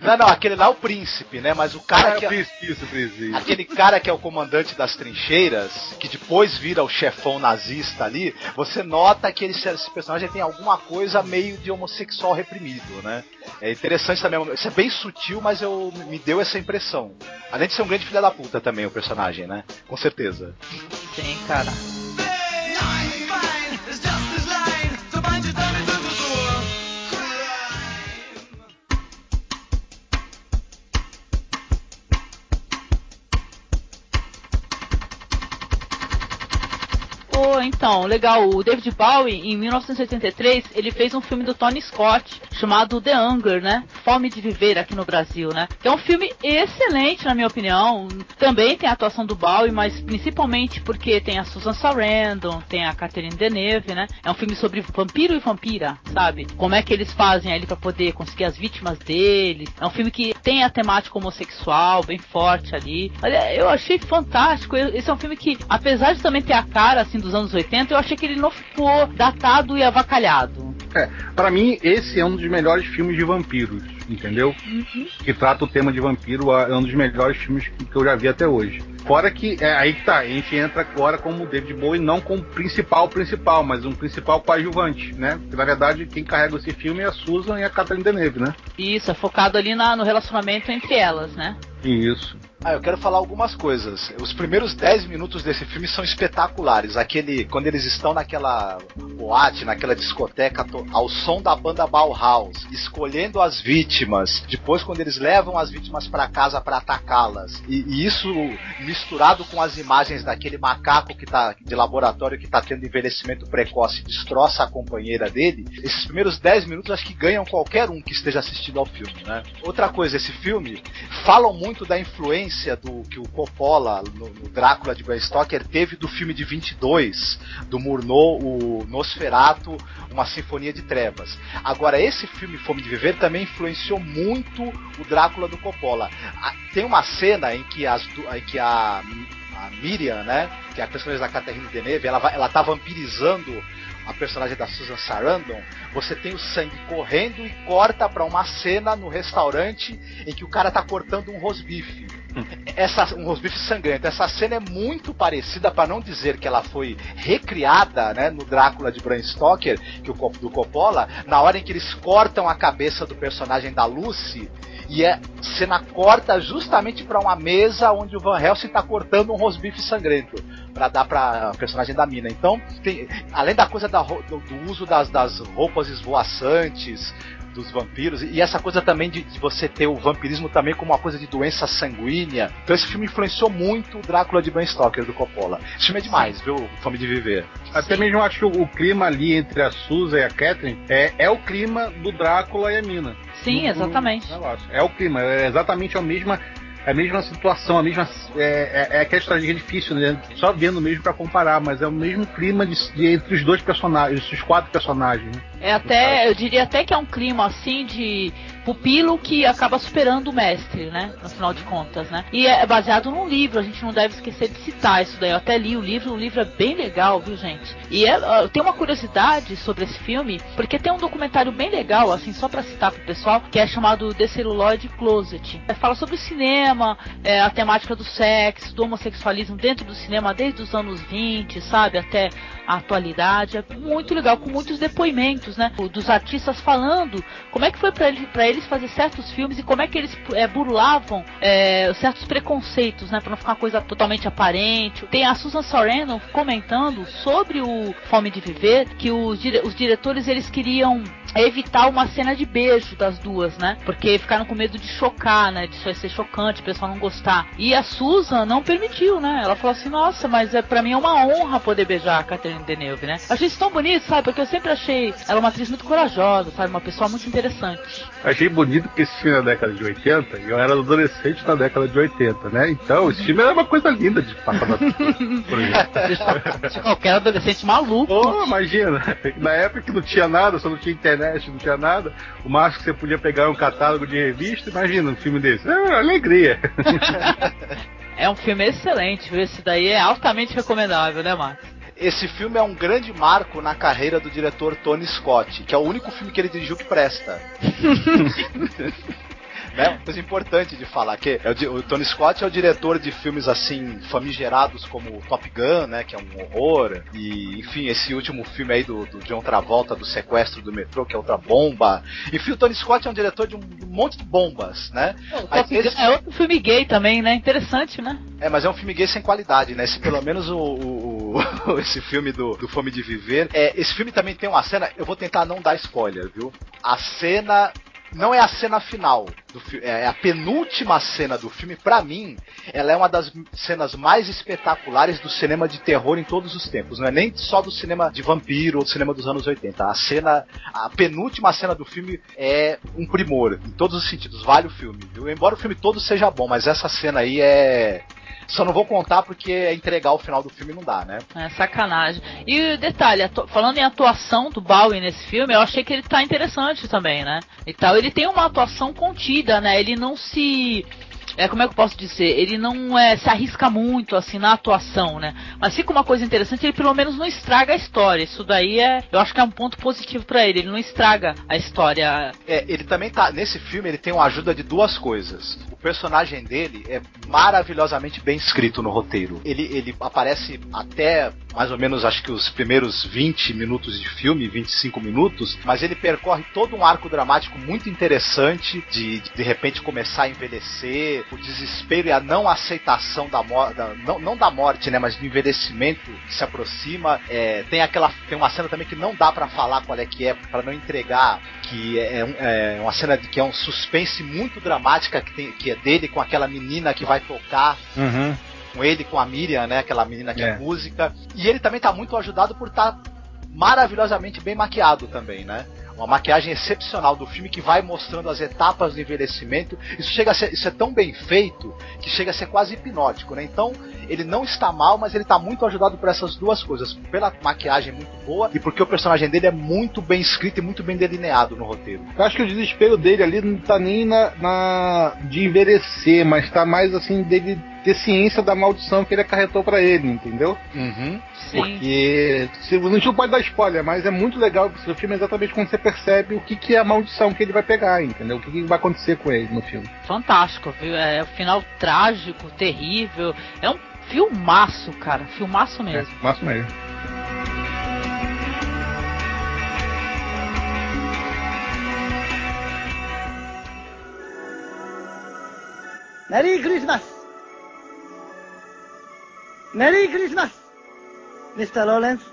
Não, não, aquele lá é o príncipe, né? Mas o cara ah, que. É, príncipe, isso, príncipe. Aquele cara que é o comandante das trincheiras, que depois vira o chefão nazista ali, você nota que ele, esse personagem tem alguma coisa meio de homossexual reprimido, né? É interessante também. Isso é bem sutil, mas eu me deu essa impressão. Além de ser um grande filho da puta também, o personagem, né? Com certeza. Sim, cara. Então, legal. O David Bowie, em 1983, ele fez um filme do Tony Scott chamado The Hunger, né? Fome de Viver aqui no Brasil, né? Que é um filme excelente, na minha opinião. Também tem a atuação do Bowie, mas principalmente porque tem a Susan Sarandon, tem a Catherine Deneuve, né? É um filme sobre vampiro e vampira, sabe? Como é que eles fazem ali para poder conseguir as vítimas deles. É um filme que tem a temática homossexual bem forte ali. Olha, eu achei fantástico. Esse é um filme que, apesar de também ter a cara assim dos anos 80, eu achei que ele não ficou datado e avacalhado. É, para mim, esse é um dos melhores filmes de vampiros, entendeu? Uhum. Que trata o tema de vampiro, é um dos melhores filmes que eu já vi até hoje. Fora que, é aí que tá, a gente entra agora como David Bowie, não como principal principal, mas um principal coadjuvante, né? Porque na verdade quem carrega esse filme é a Susan e a Catherine Deneuve, né? Isso, é focado ali na, no relacionamento entre elas, né? Isso. Ah, eu quero falar algumas coisas. Os primeiros 10 minutos desse filme são espetaculares. Aquele, quando eles estão naquela boate, naquela discoteca, ao som da banda Bauhaus, escolhendo as vítimas. Depois, quando eles levam as vítimas para casa para atacá-las. E, e, isso misturado com as imagens daquele macaco que tá de laboratório que tá tendo envelhecimento precoce, destroça a companheira dele. Esses primeiros 10 minutos acho que ganham qualquer um que esteja assistindo ao filme, né? Outra coisa, esse filme falam muito da influência do que o Coppola no, no Drácula de Bram Stoker teve do filme de 22 do Murnau, o Nosferatu, uma sinfonia de trevas. Agora esse filme Fome de Viver também influenciou muito o Drácula do Coppola. Tem uma cena em que, as, em que a a Miriam, né? Que é a personagem da Catherine Deneuve, ela, ela tá vampirizando a personagem da Susan Sarandon, você tem o sangue correndo e corta para uma cena no restaurante em que o cara tá cortando um rosbife. essa um rosbife sangrento. Essa cena é muito parecida, para não dizer que ela foi recriada, né, no Drácula de Bram Stoker, que o do Coppola, na hora em que eles cortam a cabeça do personagem da Lucy. E a cena corta justamente para uma mesa onde o Van Helsing tá cortando um rosbife sangrento para dar pra personagem da mina. Então, tem- além da coisa da do, do uso das, das roupas esvoaçantes, dos vampiros, e essa coisa também de, de você ter o vampirismo também como uma coisa de doença sanguínea. Então esse filme influenciou muito o Drácula de Bram Stoker, do Coppola. Esse filme é demais, viu? Fome de Viver. Até mesmo eu acho que o, o clima ali entre a Susan e a Catherine é, é o clima do Drácula e a mina. Sim, No- exatamente. no. É o clima, é exatamente a mesma, a mesma situação, a mesma. É, é, é aquela estratégia difícil, né? Só vendo mesmo pra comparar, mas é o mesmo clima de, de- entre os dois personagens, os quatro personagens. Né? É até, eu diria até que é um clima assim de pupilo que acaba superando o mestre, né? No final de contas, né? E é baseado num livro, a gente não deve esquecer de citar isso daí. Eu até li o livro, o livro é bem legal, viu, gente? E é, eu tenho uma curiosidade sobre esse filme, porque tem um documentário bem legal, assim, só pra citar pro pessoal, que é chamado The Celluloid Closet. É, fala sobre o cinema, é, a temática do sexo, do homossexualismo dentro do cinema desde os anos 20, sabe? Até a atualidade. É muito legal, com muitos depoimentos, né? Dos artistas falando como é que foi pra ele- pra eles fazer certos filmes e como é que eles é, burlavam é, certos preconceitos, né? Pra não ficar uma coisa totalmente aparente. Tem a Susan Sarandon comentando sobre o Fome de Viver, que os, dire- os diretores eles queriam evitar uma cena de beijo das duas, né? Porque ficaram com medo de chocar, né? De isso ser chocante, o pessoal não gostar. E a Susan não permitiu, né? Ela falou assim: Nossa, mas é para mim é uma honra poder beijar a Catherine Deneuve, né? Achei isso tão bonito, sabe? Porque eu sempre achei ela uma atriz muito corajosa, sabe? Uma pessoa muito interessante. Achei bonito que esse filme é da década de 80 e eu era adolescente na década de 80, né? Então, esse filme era uma coisa linda de passar na De qualquer adolescente maluco. Oh, imagina, na época que não tinha nada, só não tinha internet, não tinha nada, o máximo que você podia pegar era um catálogo de revista, imagina um filme desse. É alegria. É um filme excelente? Esse daí é altamente recomendável, né, Marcos? Esse filme é um grande marco na carreira do diretor Tony Scott, que é o único filme que ele dirigiu que presta. né? Uma coisa importante de falar que é o, o Tony Scott é o diretor de filmes assim famigerados como Top Gun, né, que é um horror, e enfim esse último filme aí do, do John Travolta do sequestro do metrô, que é outra bomba. Enfim, o Tony Scott é um diretor de um, de um monte de bombas, né? Gun esse- é outro filme gay também, né? Interessante, né? É, mas é um filme gay sem qualidade, né? Esse, pelo menos o- o- esse filme do, do Fome de Viver. É, esse filme também tem uma cena, eu vou tentar não dar spoiler, viu? A cena. Não é a cena final do filme, é a penúltima cena do filme. Pra mim, ela é uma das cenas mais espetaculares do cinema de terror em todos os tempos. Não é nem só do cinema de vampiro ou do cinema dos anos 80. A cena, a penúltima cena do filme é um primor em todos os sentidos. Vale o filme, viu? Embora o filme todo seja bom, mas essa cena aí é só não vou contar porque entregar o final do filme não dá, né? É sacanagem. E detalhe, falando em atuação do Bowie nesse filme, eu achei que ele tá interessante também, né? E tal, ele tem uma atuação contida, né? Ele não se é, como é que eu posso dizer? Ele não é, se arrisca muito assim na atuação, né? Mas fica uma coisa interessante, ele pelo menos não estraga a história. Isso daí é, eu acho que é um ponto positivo pra ele. Ele não estraga a história. É, ele também tá. Nesse filme ele tem uma ajuda de duas coisas. O personagem dele é maravilhosamente bem escrito no roteiro. Ele, ele aparece até mais ou menos acho que os primeiros 20 minutos de filme, 25 minutos, mas ele percorre todo um arco dramático muito interessante de, de repente começar a envelhecer, o desespero e a não aceitação da morte, não, não da morte, né, mas do envelhecimento que se aproxima. É, tem aquela tem uma cena também que não dá pra falar qual é que é para não entregar que é, um- é uma cena de que é um suspense muito dramática que, tem, que é dele com aquela menina que vai tocar Uhum. com ele, com a Miriam, né? Aquela menina que é, É. música. E ele também tá muito ajudado por estar maravilhosamente bem maquiado também, né? Uma maquiagem excepcional do filme que vai mostrando as etapas do envelhecimento. Isso chega a ser, isso é tão bem feito que chega a ser quase hipnótico, né? Então, ele não está mal, mas ele está muito ajudado por essas duas coisas, pela maquiagem muito boa e porque o personagem dele é muito bem escrito e muito bem delineado no roteiro. Eu acho que o desespero dele ali não tá nem na, na- de envelhecer, mas tá mais assim dele ter ciência da maldição que ele acarretou pra ele, entendeu? Uhum. Sim. Porque se, a gente não pode dar spoiler, mas é muito legal o filme é exatamente quando você percebe o que, que é a maldição que ele vai pegar, entendeu? O que, que vai acontecer com ele no filme. Fantástico, viu? É o final trágico, terrível. É um filmaço, cara. Filmaço mesmo. É, máximo mesmo. Merry Christmas! Merry Christmas! Mr. Lawrence.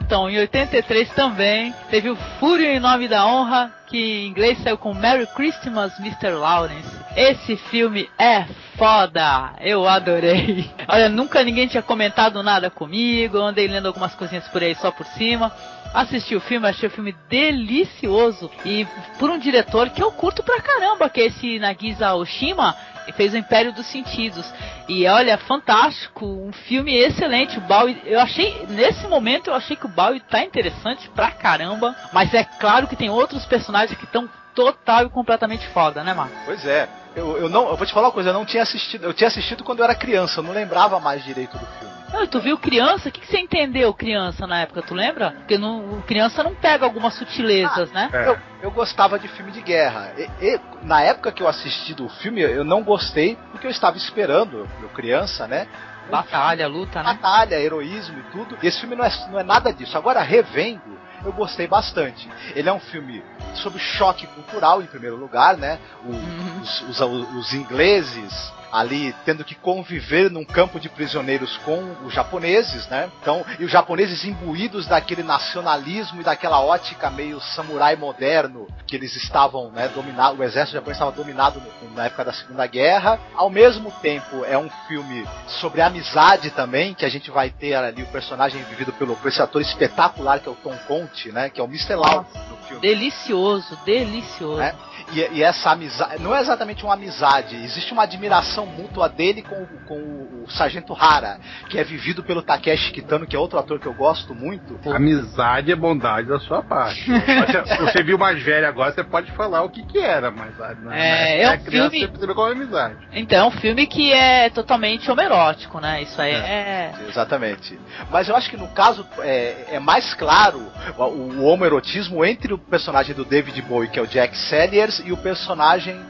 Então, em 83 também teve o Fúria em Nome da Honra, que em inglês saiu com Merry Christmas, Mr. Lawrence. Esse filme é foda, eu adorei. Olha, nunca ninguém tinha comentado nada comigo, andei lendo algumas coisinhas por aí só por cima. Assisti o filme, achei o filme delicioso e por um diretor que eu curto pra caramba, que é esse Nagisa Oshima, fez o Império dos Sentidos. E olha, fantástico, um filme excelente. O Bowie, eu achei, nesse momento eu achei que o Bowie tá interessante pra caramba, mas é claro que tem outros personagens que estão total e completamente foda, né, Marcos? Pois é. Eu, eu não, eu vou te falar uma coisa, eu não tinha assistido. Eu tinha assistido quando eu era criança, eu não lembrava mais direito do filme. Não, tu viu criança? O que, que você entendeu criança na época, tu lembra? Porque não, criança não pega algumas sutilezas, né? É. Eu, eu gostava de filme de guerra. E, e, na época que eu assisti do filme, eu não gostei, porque eu estava esperando, eu criança, né? Batalha, luta, né? batalha, heroísmo e tudo. E esse filme não é, não é nada disso. Agora, revendo, eu gostei bastante. Ele é um filme sobre choque cultural, em primeiro lugar, né? O- Uhum. os, os- os ingleses ali tendo que conviver num campo de prisioneiros com os japoneses, né? Então, e os japoneses imbuídos daquele nacionalismo e daquela ótica meio samurai moderno que eles estavam, né, dominado, o exército japonês estava dominado no- na época da Segunda Guerra. Ao mesmo tempo, é um filme sobre amizade também, que a gente vai ter ali o personagem vivido pelo por esse ator espetacular que é o Tom Conte, né, que é o Mr. Lawrence no filme. Delicioso, delicioso. Né? E, e essa amizade, não é exatamente uma amizade, existe uma admiração mútua dele com, o- com o, o Sargento Hara, que é vivido pelo Takeshi Kitano, que é outro ator que eu gosto muito. Amizade é bondade da sua parte. Se você viu mais velho agora, você pode falar o que que era, mas na, É, na é um criança filme- você percebeu qual é a amizade. Então, é um filme que é totalmente homerótico, né? Isso aí é. Exatamente. Mas eu acho que no caso é, é mais claro o, o homoerotismo entre o personagem do David Bowie, que é o Jack Sellers, e o personagem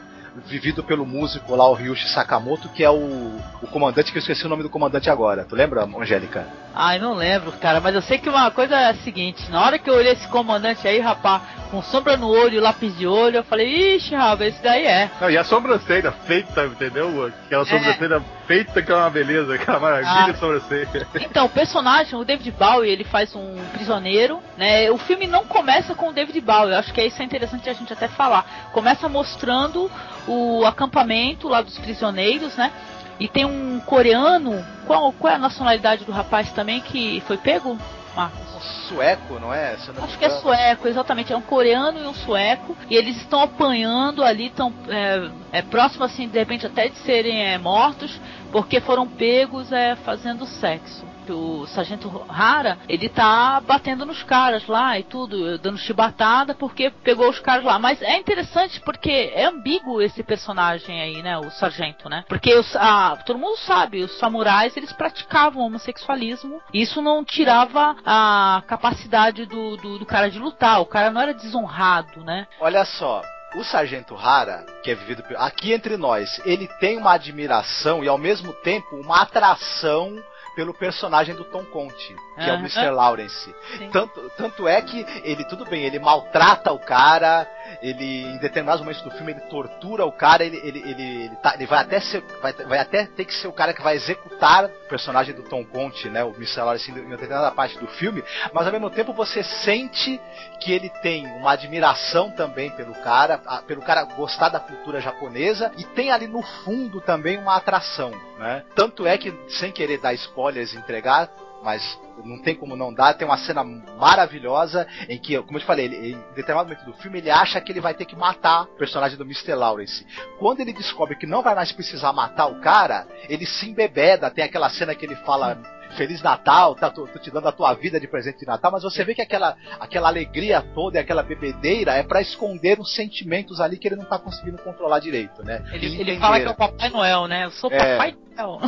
vivido pelo músico lá, o Ryushi Sakamoto, que é o, o comandante, que eu esqueci o nome do comandante agora. Tu lembra, Angélica? Ai, não lembro, cara, mas eu sei que uma coisa é a seguinte: na hora que eu olhei esse comandante aí, rapaz, com sombra no olho e lápis de olho, eu falei, ixi, rapaz, esse daí é. Não, e a sobrancelha feita, entendeu? Aquela sobrancelha feita que é uma beleza, aquela maravilha Ah. sobrancelha. Então, o personagem, o David Bowie, ele faz um prisioneiro, né? O filme não começa com o David Bowie, eu acho que isso é interessante a gente até falar. Começa mostrando o acampamento lá dos prisioneiros, né? E tem um coreano, qual, qual é a nacionalidade do rapaz também que foi pego? Marcos? Sueco, não é? Não Acho que é sueco, exatamente. É um coreano e um sueco. E eles estão apanhando ali, estão é, é, próximo, assim, de repente até de serem é, mortos, porque foram pegos é, fazendo sexo. O sargento Hara, ele tá batendo nos caras lá e tudo, dando chibatada porque pegou os caras lá. Mas é interessante porque é ambíguo esse personagem aí, né? O sargento, né? Porque os, a, todo mundo sabe, os samurais eles praticavam homossexualismo. Isso não tirava a capacidade do, do, do cara de lutar. O cara não era desonrado, né? Olha só, o Sargento Hara, que é vivido aqui entre nós, ele tem uma admiração e ao mesmo tempo uma atração pelo personagem do Tom Conte, que é o. Mr. Lawrence. Sim. Tanto, tanto é que ele, tudo bem, ele maltrata o cara, ele, em determinados momentos do filme, ele tortura o cara, ele, ele, ele, ele, tá- ele vai, até ser, vai, vai até ter que ser o cara que vai executar o personagem do Tom Conte, né, o Mr. Lawrence, em determinada parte do filme, mas ao mesmo tempo você sente que ele tem uma admiração também pelo cara, a- pelo cara gostar da cultura japonesa, e tem ali no fundo também uma atração, né? Tanto é que, sem querer dar spoilers entregar, mas não tem como não dar, tem uma cena maravilhosa em que, como eu te falei, ele, em determinado momento do filme, ele acha que ele vai ter que matar o personagem do Mr. Lawrence. Quando ele descobre que não vai mais precisar matar o cara, ele se embebeda, tem aquela cena que ele fala Feliz Natal, tá, tô, tô te dando a tua vida de presente de Natal, mas você vê que aquela, aquela alegria toda e aquela bebedeira é para esconder os sentimentos ali que ele não tá conseguindo controlar direito, né? Ele, ele fala que é o Papai Noel, né? Eu sou é. Papai Noel.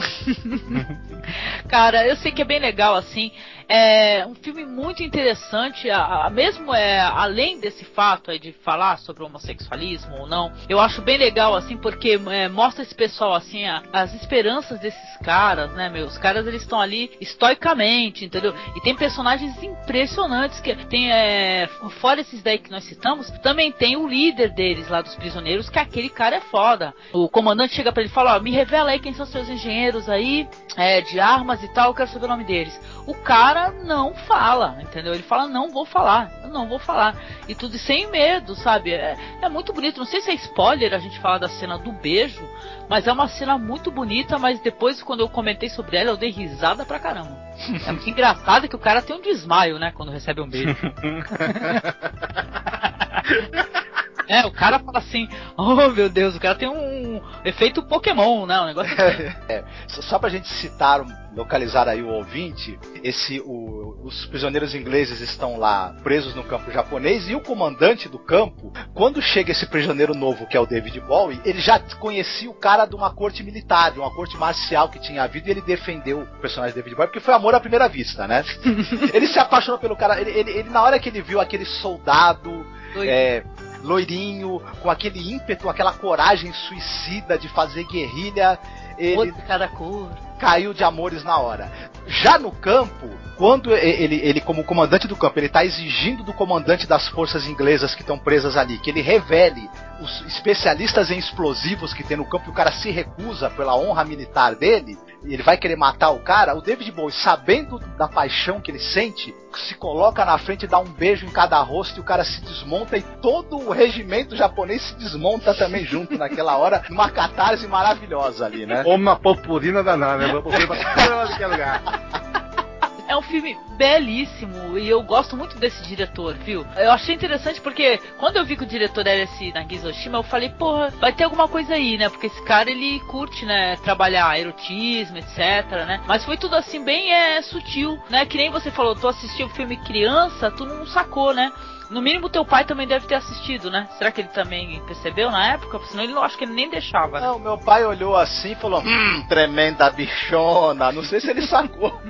Cara, eu sei que é bem legal, assim. É um filme muito interessante, a, a, mesmo é, além desse fato é, de falar sobre homossexualismo ou não, eu acho bem legal, assim, porque é, mostra esse pessoal, assim, a, as esperanças desses caras, né, meu? Os caras, eles estão ali estoicamente, entendeu? E tem personagens impressionantes que tem, é, fora esses daí que nós citamos, também tem o líder deles lá dos prisioneiros, que aquele cara é foda. O comandante chega para ele e fala, ó, me revela aí quem são seus engenheiros aí, é, de armas e tal, eu quero saber o nome deles. O cara não fala, entendeu? Ele fala, não vou falar, não vou falar. E tudo sem medo, sabe? É, é muito bonito. Não sei se é spoiler a gente falar da cena do beijo, mas é uma cena muito bonita, mas depois, quando eu comentei sobre ela, eu dei risada pra caramba. É muito engraçado que o cara tem um desmaio, né? Quando recebe um beijo. É, o cara fala assim, oh meu Deus, o cara tem um efeito Pokémon, né? Um negócio assim. é, só pra gente citar, localizar aí o ouvinte, esse, o, os prisioneiros ingleses estão lá presos no campo japonês e o comandante do campo, quando chega esse prisioneiro novo, que é o David Bowie, ele já conhecia o cara de uma corte militar, de uma corte marcial que tinha havido e ele defendeu o personagem David Bowie, porque foi amor à primeira vista, né? ele se apaixonou pelo cara, ele, ele, ele na hora que ele viu aquele soldado. É, loirinho, com aquele ímpeto, aquela coragem suicida de fazer guerrilha. Ele cada cor. caiu de amores na hora. Já no campo, quando ele, ele como comandante do campo, ele está exigindo do comandante das forças inglesas que estão presas ali que ele revele os especialistas em explosivos que tem no campo e o cara se recusa pela honra militar dele, ele vai querer matar o cara, o David Bowie, sabendo da paixão que ele sente, se coloca na frente e dá um beijo em cada rosto e o cara se desmonta e todo o regimento japonês se desmonta também junto naquela hora, numa catarse maravilhosa ali, né? Ou uma purpurina danada, né? Uma purpurina pra lugar. É um filme belíssimo e eu gosto muito desse diretor, viu? Eu achei interessante porque quando eu vi que o diretor era esse Nagisa Oshima, eu falei, porra, vai ter alguma coisa aí, né? Porque esse cara ele curte, né, trabalhar erotismo, etc, né? Mas foi tudo assim bem é, sutil, né? Que nem você falou, tu assistiu o filme criança, tu não sacou, né? No mínimo, teu pai também deve ter assistido, né? Será que ele também percebeu na época? Senão ele não acho que ele nem deixava. Né? Não, meu pai olhou assim e falou: Hum, tremenda bichona. Não sei se ele sacou.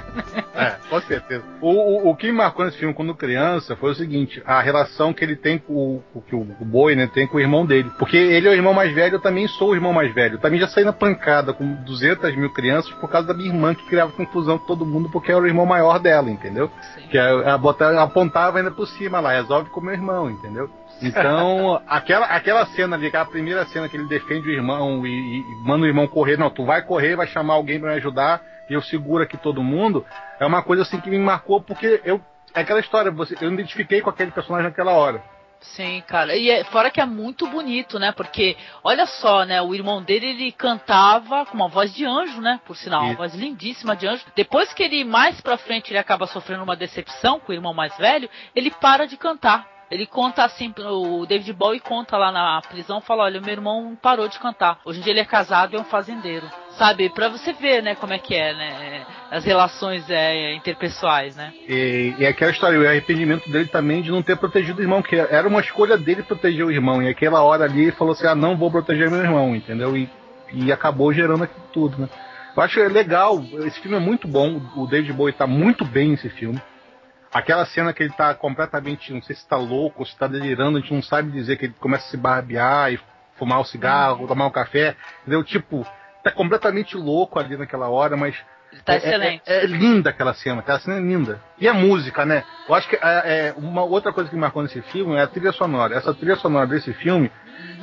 é, com certeza. O, o, o, que me marcou nesse filme quando criança foi o seguinte: a relação que ele tem com o que o, o Boi, né, tem com o irmão dele. Porque ele é o irmão mais velho, eu também sou o irmão mais velho. Eu também já saí na pancada com 200 mil crianças por causa da minha irmã que criava confusão com todo mundo porque era o irmão maior dela, entendeu? Sim. Que a, a, apontava ainda por cima lá, resolve com meu irmão, entendeu? Então, aquela, aquela cena ali, aquela primeira cena que ele defende o irmão e, e, manda o irmão correr, não, tu vai correr, vai chamar alguém para me ajudar, e eu seguro aqui todo mundo, é uma coisa assim que me marcou, porque eu. É aquela história, você, eu me identifiquei com aquele personagem naquela hora. Sim, cara. E é, fora que é muito bonito, né? Porque, olha só, né? O irmão dele, ele cantava com uma voz de anjo, né? Por sinal, uma voz lindíssima de anjo. Depois que ele, mais pra frente, ele acaba sofrendo uma decepção com o irmão mais velho, ele para de cantar. Ele conta assim, o David Bowie conta lá na prisão, fala, olha, meu irmão parou de cantar. Hoje em dia ele é casado e é um fazendeiro. Sabe, pra você ver, né, como é que é, né, as relações é, interpessoais, né. E, e aquela história, o arrependimento dele também de não ter protegido o irmão, que era uma escolha dele proteger o irmão. E aquela hora ali ele falou assim, ah, não vou proteger meu irmão, entendeu? E, e acabou gerando aquilo tudo, né. Eu acho legal, esse filme é muito bom, o David Bowie tá muito bem nesse filme. Aquela cena que ele tá completamente, não sei se tá louco, se tá delirando, a gente não sabe dizer que ele começa a se barbear e fumar o um cigarro, tomar um café, entendeu? Tipo, tá completamente louco ali naquela hora, mas Tá é, excelente. É, é, é, linda aquela cena, aquela cena é linda. E a música, né? Eu acho que é, é, uma outra coisa que marcou nesse filme é a trilha sonora. Essa trilha sonora desse filme,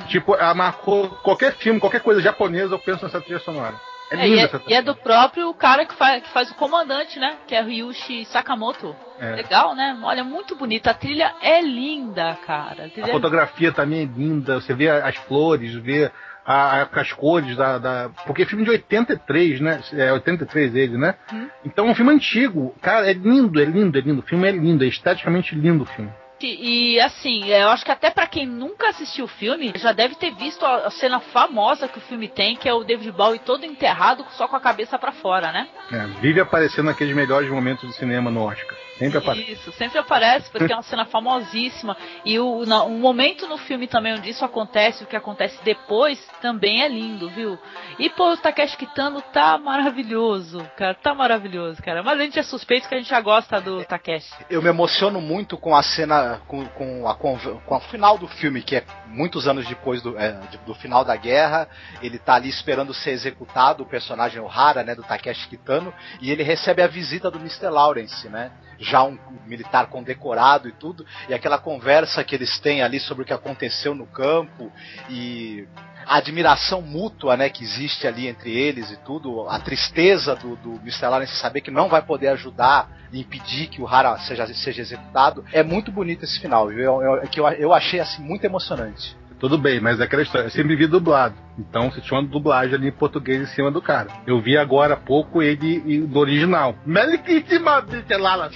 tipo, ela marcou qualquer filme, qualquer coisa japonesa, eu penso nessa trilha sonora. É, é, e, é, e, é, do próprio cara que faz, que faz o comandante, né? Que é Ryushi Sakamoto. É. Legal, né? Olha, muito bonita. A trilha é linda, cara. A, a fotografia também é linda. Você vê as flores, vê a, a, as cores da, da, Porque é filme de 83, né? É 83 ele, né? Hum. Então é um filme antigo. Cara, é lindo, é lindo, é lindo. O filme é lindo, é esteticamente lindo o filme. E assim, eu acho que até para quem nunca assistiu o filme, já deve ter visto a cena famosa que o filme tem, que é o David Bowie todo enterrado, só com a cabeça para fora, né? É, vive aparecendo naqueles melhores momentos do cinema no Oscar. Sempre aparece. Isso, sempre aparece, porque é uma cena famosíssima. E o, na, um momento no filme também onde isso acontece, o que acontece depois, também é lindo, viu? E pô, o Takeshi Kitano tá maravilhoso, cara, tá maravilhoso, cara. Mas a gente é suspeito que a gente já gosta do Takeshi. Eu me emociono muito com a cena, com, com, a, com o final do filme, que é muitos anos depois do, é, do final da guerra. Ele tá ali esperando ser executado, o personagem Ohara, né, do Takeshi Kitano, e ele recebe a visita do Mr. Lawrence, né? Já um militar condecorado e tudo, e aquela conversa que eles têm ali sobre o que aconteceu no campo e a admiração mútua né, que existe ali entre eles e tudo, a tristeza do, do Mr. Lawrence saber que não vai poder ajudar e impedir que o Hara seja, seja executado, é muito bonito esse final, eu, eu, eu, eu achei assim muito emocionante. Tudo bem, mas é aquela história. Eu sempre vi dublado. Então você tinha uma dublagem ali em português em cima do cara. Eu vi agora há pouco ele do original. Meliquíssima, bicha Lala.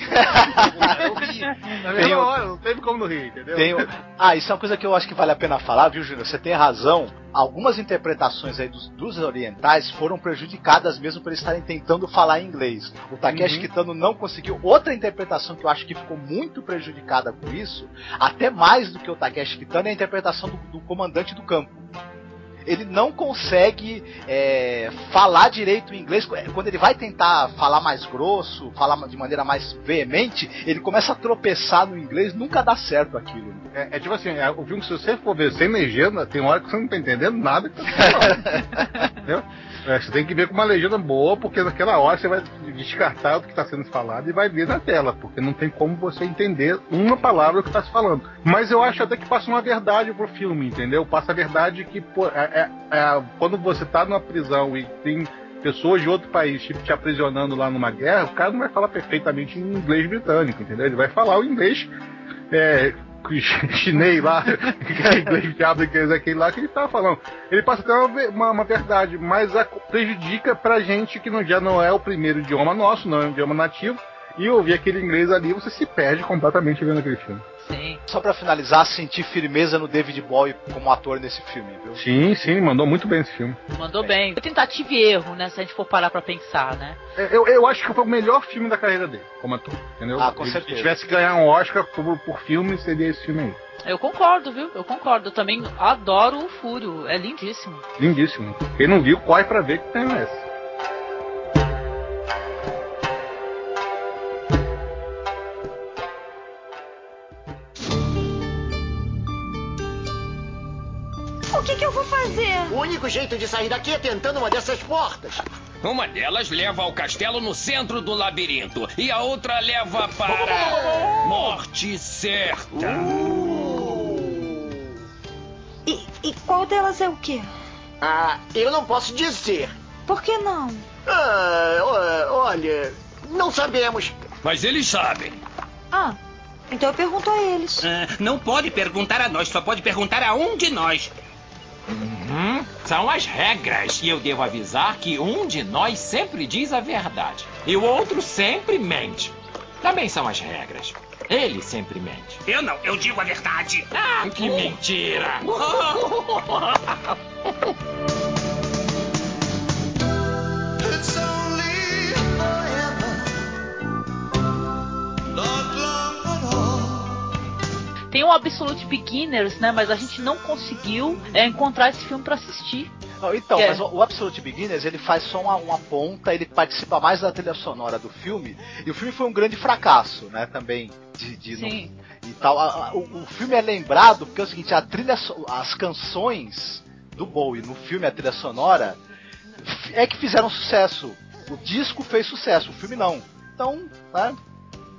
Na mesma hora, não teve como não rir, entendeu? Tem, ah, isso é uma coisa que eu acho que vale a pena falar, viu, Júnior? Você tem razão. Algumas interpretações aí dos, dos orientais foram prejudicadas mesmo por eles estarem tentando falar inglês. O Takeshi uhum. Kitano não conseguiu. Outra interpretação que eu acho que ficou muito prejudicada por isso, até mais do que o Takeshi Kitano, é a interpretação do, do comandante do campo ele não consegue é, falar direito o inglês. Quando ele vai tentar falar mais grosso, falar de maneira mais veemente, ele começa a tropeçar no inglês, nunca dá certo aquilo. É, é tipo assim, é, o filme, se você for ver sem legenda, tem hora que você não tá entendendo nada que tá falando. Entendeu? É, você tem que ver com uma legenda boa, porque naquela hora você vai descartar o que está sendo falado e vai ver na tela, porque não tem como você entender uma palavra que está se falando. Mas eu acho até que passa uma verdade pro filme, entendeu? Passa a verdade que pô, é, é, é, quando você está numa prisão e tem pessoas de outro país tipo, te aprisionando lá numa guerra, o cara não vai falar perfeitamente em inglês britânico, entendeu? Ele vai falar o inglês é, chinês lá, que é inglês diabo, é aquele lá que ele tava falando. Ele passa a ter uma, uma, uma, verdade, mas a, prejudica pra gente que não, já não é o primeiro idioma nosso, não é um idioma nativo, e ouvir aquele inglês ali, você se perde completamente vendo aquele filme. Sim. Só para finalizar, senti firmeza no David Bowie como ator nesse filme, viu? Sim, sim, mandou muito bem esse filme. Mandou bem. Tentativa e erro, né? Se a gente for parar pra pensar, né? É, eu, eu acho que foi o melhor filme da carreira dele, como ator, entendeu? Ah, com certeza. Se tivesse que ganhar um Oscar por, por filme, seria esse filme aí. Eu concordo, viu? Eu concordo. Eu também adoro o Fúrio. É lindíssimo. Lindíssimo. Quem não viu, corre pra ver que tem essa. O único jeito de sair daqui é tentando uma dessas portas. Uma delas leva ao castelo no centro do labirinto e a outra leva para morte certa. Uh. E, e, qual delas é o quê? Ah, eu não posso dizer. Por que não? Ah, olha, não sabemos. Mas eles sabem. Ah, então eu pergunto a eles. Ah, não pode perguntar a nós, só pode perguntar a um de nós. Uhum. São as regras. E eu devo avisar que um de nós sempre diz a verdade. E o outro sempre mente. Também são as regras. Ele sempre mente. Eu não, eu digo a verdade. Ah, que mentira! Tem o Absolute Beginners, né? Mas a gente não conseguiu é, encontrar esse filme para assistir. Não, então, é. mas o Absolute Beginners ele faz só uma, uma, ponta, ele participa mais da trilha sonora do filme, e o filme foi um grande fracasso, né? Também de, de Sim. E tal. A, a, o, o, filme é lembrado porque é o seguinte, a trilha, as canções do Bowie no filme, a trilha sonora, é que fizeram sucesso. O disco fez sucesso, o filme não. Então, né?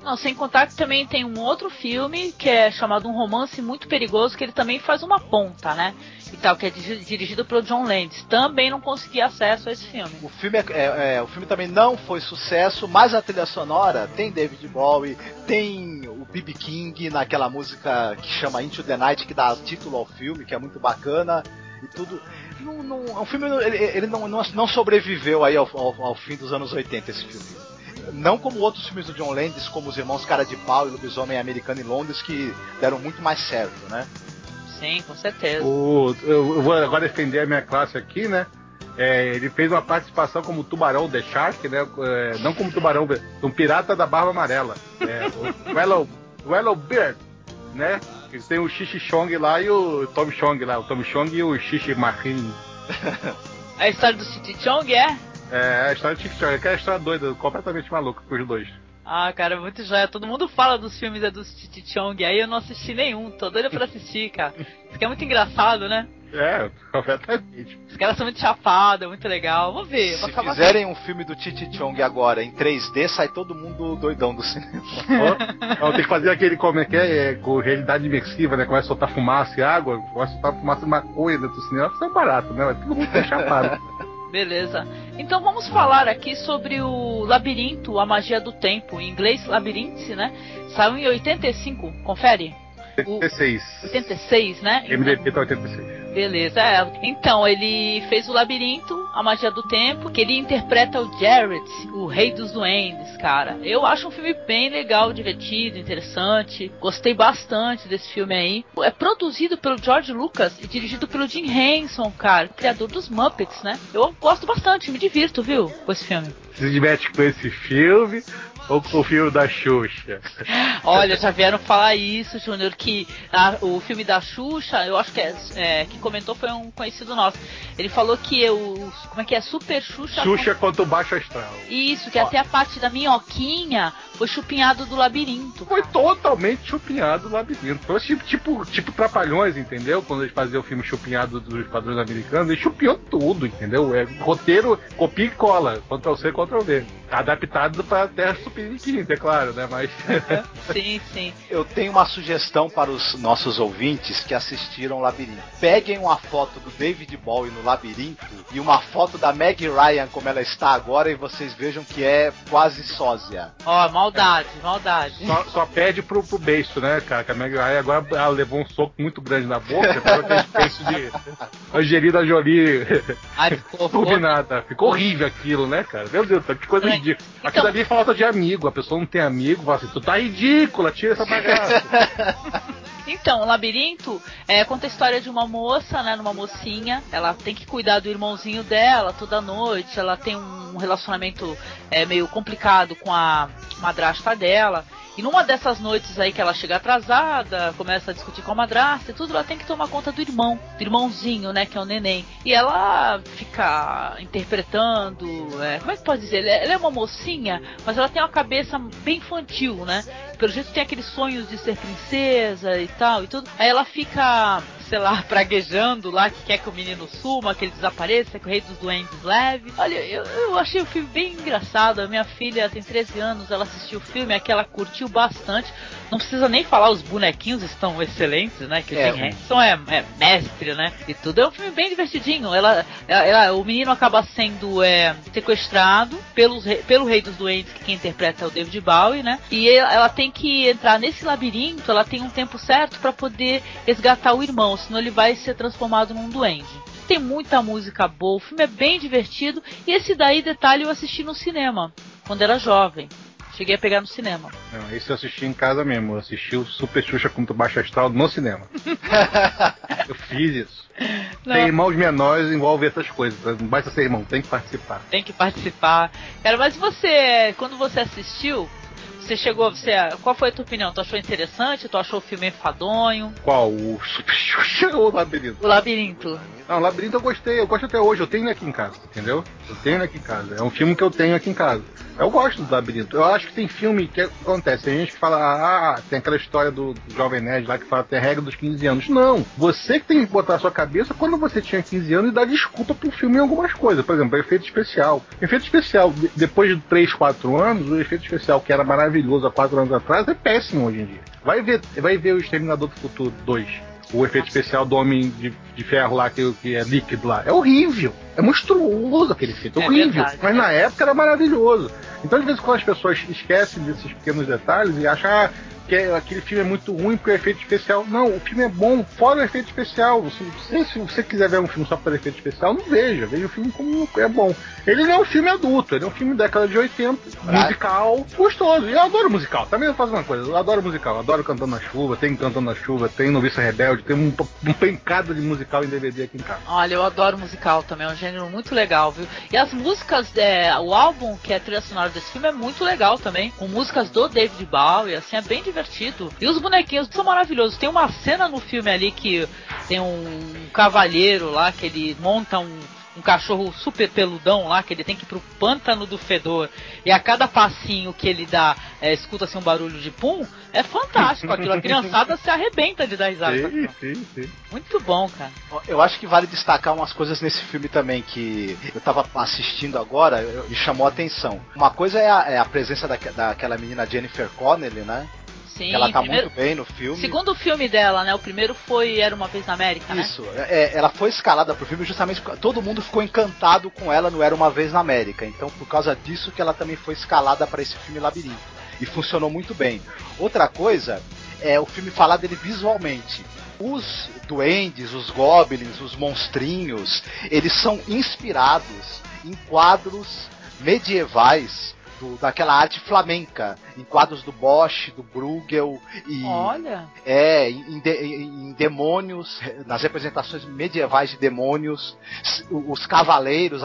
Não, sem contar que também tem um outro filme que é chamado Um Romance Muito Perigoso, que ele também faz uma ponta, né? E tal, que é dirigido pelo John Landis. Também não consegui acesso a esse filme. O filme, é, é, é, o filme também não foi sucesso, mas a trilha sonora tem David Bowie, tem o B.B. King naquela música que chama Into the Night, que dá título ao filme, que é muito bacana e tudo. Não, não, o filme ele, ele não, não, não, sobreviveu aí ao, ao, ao, fim dos anos 80, esse filme. Não como outros filmes do John Landis, como Os Irmãos Cara de Pau e Lobisomem Americano em Londres, que deram muito mais certo, né? Sim, com certeza. O, eu, vou agora defender a minha classe aqui, né? É, ele fez uma participação como Tubarão The Shark, né? É, não como Tubarão, um pirata da barba amarela. É, o Wellow, Wellow Beard, né? Ele tem o Xixi Chong lá e o Tom Chong lá. O Tom Chong e o Xixi Marin. A história do City Chong é? É, a história do Xixi Chong. É aquela história doida, completamente maluca com os dois. Ah, cara, muito joia. Todo mundo fala dos filmes é do City Chong, aí eu não assisti nenhum. Tô doido pra assistir, cara. Isso aqui é muito engraçado, né? É, completamente. Os caras são muito chapados, é muito legal. Vamos ver. Se fizerem um filme do Titi Chong agora em 3D, sai todo mundo doidão do cinema. Tem que fazer aquele, como é que é, é, com realidade imersiva, né? Começa a soltar fumaça e água, começa a soltar fumaça e maconha dentro do cinema. Isso é barato, né? Todo mundo tá chapado. Beleza. Então vamos falar aqui sobre o Labirinto, a Magia do Tempo. Em inglês, Labirinto, né? Saiu em 85. Confere. 86. 86, né? MDP tá 86. Beleza, é. Então, ele fez o Labirinto, a Magia do Tempo, que ele interpreta o Jared, o Rei dos Duendes, cara. Eu acho um filme bem legal, divertido, interessante. Gostei bastante desse filme aí. É produzido pelo George Lucas e dirigido pelo Jim Henson, cara, criador dos Muppets, né? Eu gosto bastante, me divirto, viu, com esse filme. Se diverte com esse filme, ou o filme da Xuxa? Olha, já vieram falar isso, Júnior, que a, o filme da Xuxa, eu acho que é, é, que comentou foi um conhecido nosso. Ele falou que o como é que é Super Xuxa Xuxa contra o Baixo Astral. Isso, que Ó. até a parte da minhoquinha foi chupinhado do labirinto. Foi totalmente chupinhado do labirinto. Foi tipo, tipo, tipo Trapalhões, entendeu? Quando eles faziam o filme chupinhado dos padrões americanos, ele chupiou tudo, entendeu? É roteiro, copia e cola, Ctrl C, Ctrl V. Adaptado para Terra Super é claro, né? Mas. sim, sim. Eu tenho uma sugestão para os nossos ouvintes que assistiram Labirinto. Peguem uma foto do David Bowie no Labirinto e uma foto da Meg Ryan como ela está agora e vocês vejam que é quase sósia. Ó, oh, maldade, maldade. Só, só, pede pro, pro beijo, né, cara? Que a Meg Ryan agora ela levou um soco muito grande na boca, ficou aquele beijo de Angelina Jolie. Ai, ficou, ficou, ficou horrível aquilo, né, cara? Meu Deus, que coisa ridícula. Então... Aquilo ali é falta de amigo a pessoa não tem amigo, fala assim, tu tá ridícula, tira essa bagaça. Então, o labirinto é, conta a história de uma moça, né, uma mocinha. Ela tem que cuidar do irmãozinho dela toda noite. Ela tem um relacionamento é, meio complicado com a madrasta dela. E numa dessas noites aí que ela chega atrasada, começa a discutir com a madrasta e tudo, ela tem que tomar conta do irmão, do irmãozinho, né, que é o neném. E ela fica interpretando, é, como é que pode dizer? Ela é uma mocinha, mas ela tem uma cabeça bem infantil, né? Pelo jeito tem aqueles sonhos de ser princesa e tal e tudo. Aí ela fica sei lá, praguejando lá, que quer que o menino suma, que ele desapareça, que o rei dos duendes leve. Olha, eu, eu achei o filme bem engraçado. A minha filha tem 13 anos, ela assistiu o filme, é ela curtiu bastante. Não precisa nem falar, os bonequinhos estão excelentes, né? Que é, o Jim Henson é, é, mestre, né? E tudo. É um filme bem divertidinho. Ela, ela, ela o menino acaba sendo é, sequestrado pelos, pelo Rei dos Doentes, que quem interpreta é o David Bowie, né? E ela, ela tem que entrar nesse labirinto, ela tem um tempo certo para poder resgatar o irmão, senão ele vai ser transformado num duende tem muita música boa, o filme é bem divertido. E esse daí, detalhe, eu assisti no cinema, quando era jovem. Cheguei a pegar no cinema. Não, esse eu assisti em casa mesmo. Eu assisti o Super Xuxa contra o Baixo Astral no cinema. eu fiz isso. Não. Tem irmãos menores envolve essas coisas. Não basta ser irmão, tem que participar. Tem que participar. Cara, mas você, quando você assistiu, você chegou, você, qual foi a tua opinião? Tu achou interessante? Tu achou o filme enfadonho? Qual? O o Labirinto? O Labirinto. Não, o Labirinto eu gostei, eu gosto até hoje, eu tenho aqui em casa, entendeu? Eu tenho aqui em casa. É um filme que eu tenho aqui em casa. Eu gosto do Labirinto. Eu acho que tem filme que acontece. Tem gente que fala, ah, tem aquela história do, do Jovem Nerd lá que fala tem a regra dos 15 anos. Não. Você que tem que botar a sua cabeça quando você tinha 15 anos e dar desculpa pro filme em algumas coisas. Por exemplo, efeito especial. Efeito especial, depois de 3, 4 anos, o efeito especial que era maravilhoso há 4 anos atrás é péssimo hoje em dia. Vai ver, vai ver o Exterminador do Futuro 2 o efeito especial do Homem de, de Ferro lá, que, que, é líquido lá. É horrível. É monstruoso aquele efeito. É horrível. Verdade, mas é. na época era maravilhoso. Então, às vezes, quando as pessoas esquecem desses pequenos detalhes e acham ah, que aquele filme é muito ruim porque o efeito especial. Não, o filme é bom fora o efeito especial. Se, se você quiser ver um filme só por efeito especial, não veja. Veja o filme como é bom. Ele não é um filme adulto, ele é um filme década de 80, musical, gostoso. E eu adoro musical. Também eu faço uma coisa, eu adoro musical, eu adoro Cantando na Chuva, tem Cantando na Chuva, tem Noviça Rebelde, tem um, um pencado de musical em DVD aqui em casa. Olha, eu adoro musical também, é um gênero muito legal, viu? E as músicas, é, o álbum que é trilha sonora desse filme é muito legal também, com músicas do David Bowie, assim, é bem divertido. E os bonequinhos são maravilhosos. Tem uma cena no filme ali que tem um cavalheiro lá que ele monta um um cachorro super peludão lá, que ele tem que ir pro pântano do fedor, e a cada passinho que ele dá, é, escuta assim um barulho de pum, é fantástico aquilo. A criançada se arrebenta de dar risada. Sim, sim, sim. Muito bom, cara. Eu acho que vale destacar umas coisas nesse filme também que eu tava assistindo agora me chamou a atenção. Uma coisa é a, é a presença da, daquela menina Jennifer Connelly, né? Sim, ela tá primeiro- muito bem no filme. Segundo filme dela, né? O primeiro foi Era uma vez na América, né? Isso, é, ela foi escalada pro filme justamente porque todo mundo ficou encantado com ela no Era Uma Vez na América. Então, por causa disso que ela também foi escalada para esse filme Labirinto. E funcionou muito bem. Outra coisa é o filme falar dele visualmente. Os duendes, os goblins, os monstrinhos, eles são inspirados em quadros medievais do- daquela arte flamenca, em quadros do Bosch, do Bruegel e Olha. é, em, de- em demônios, nas representações medievais de demônios, os cavaleiros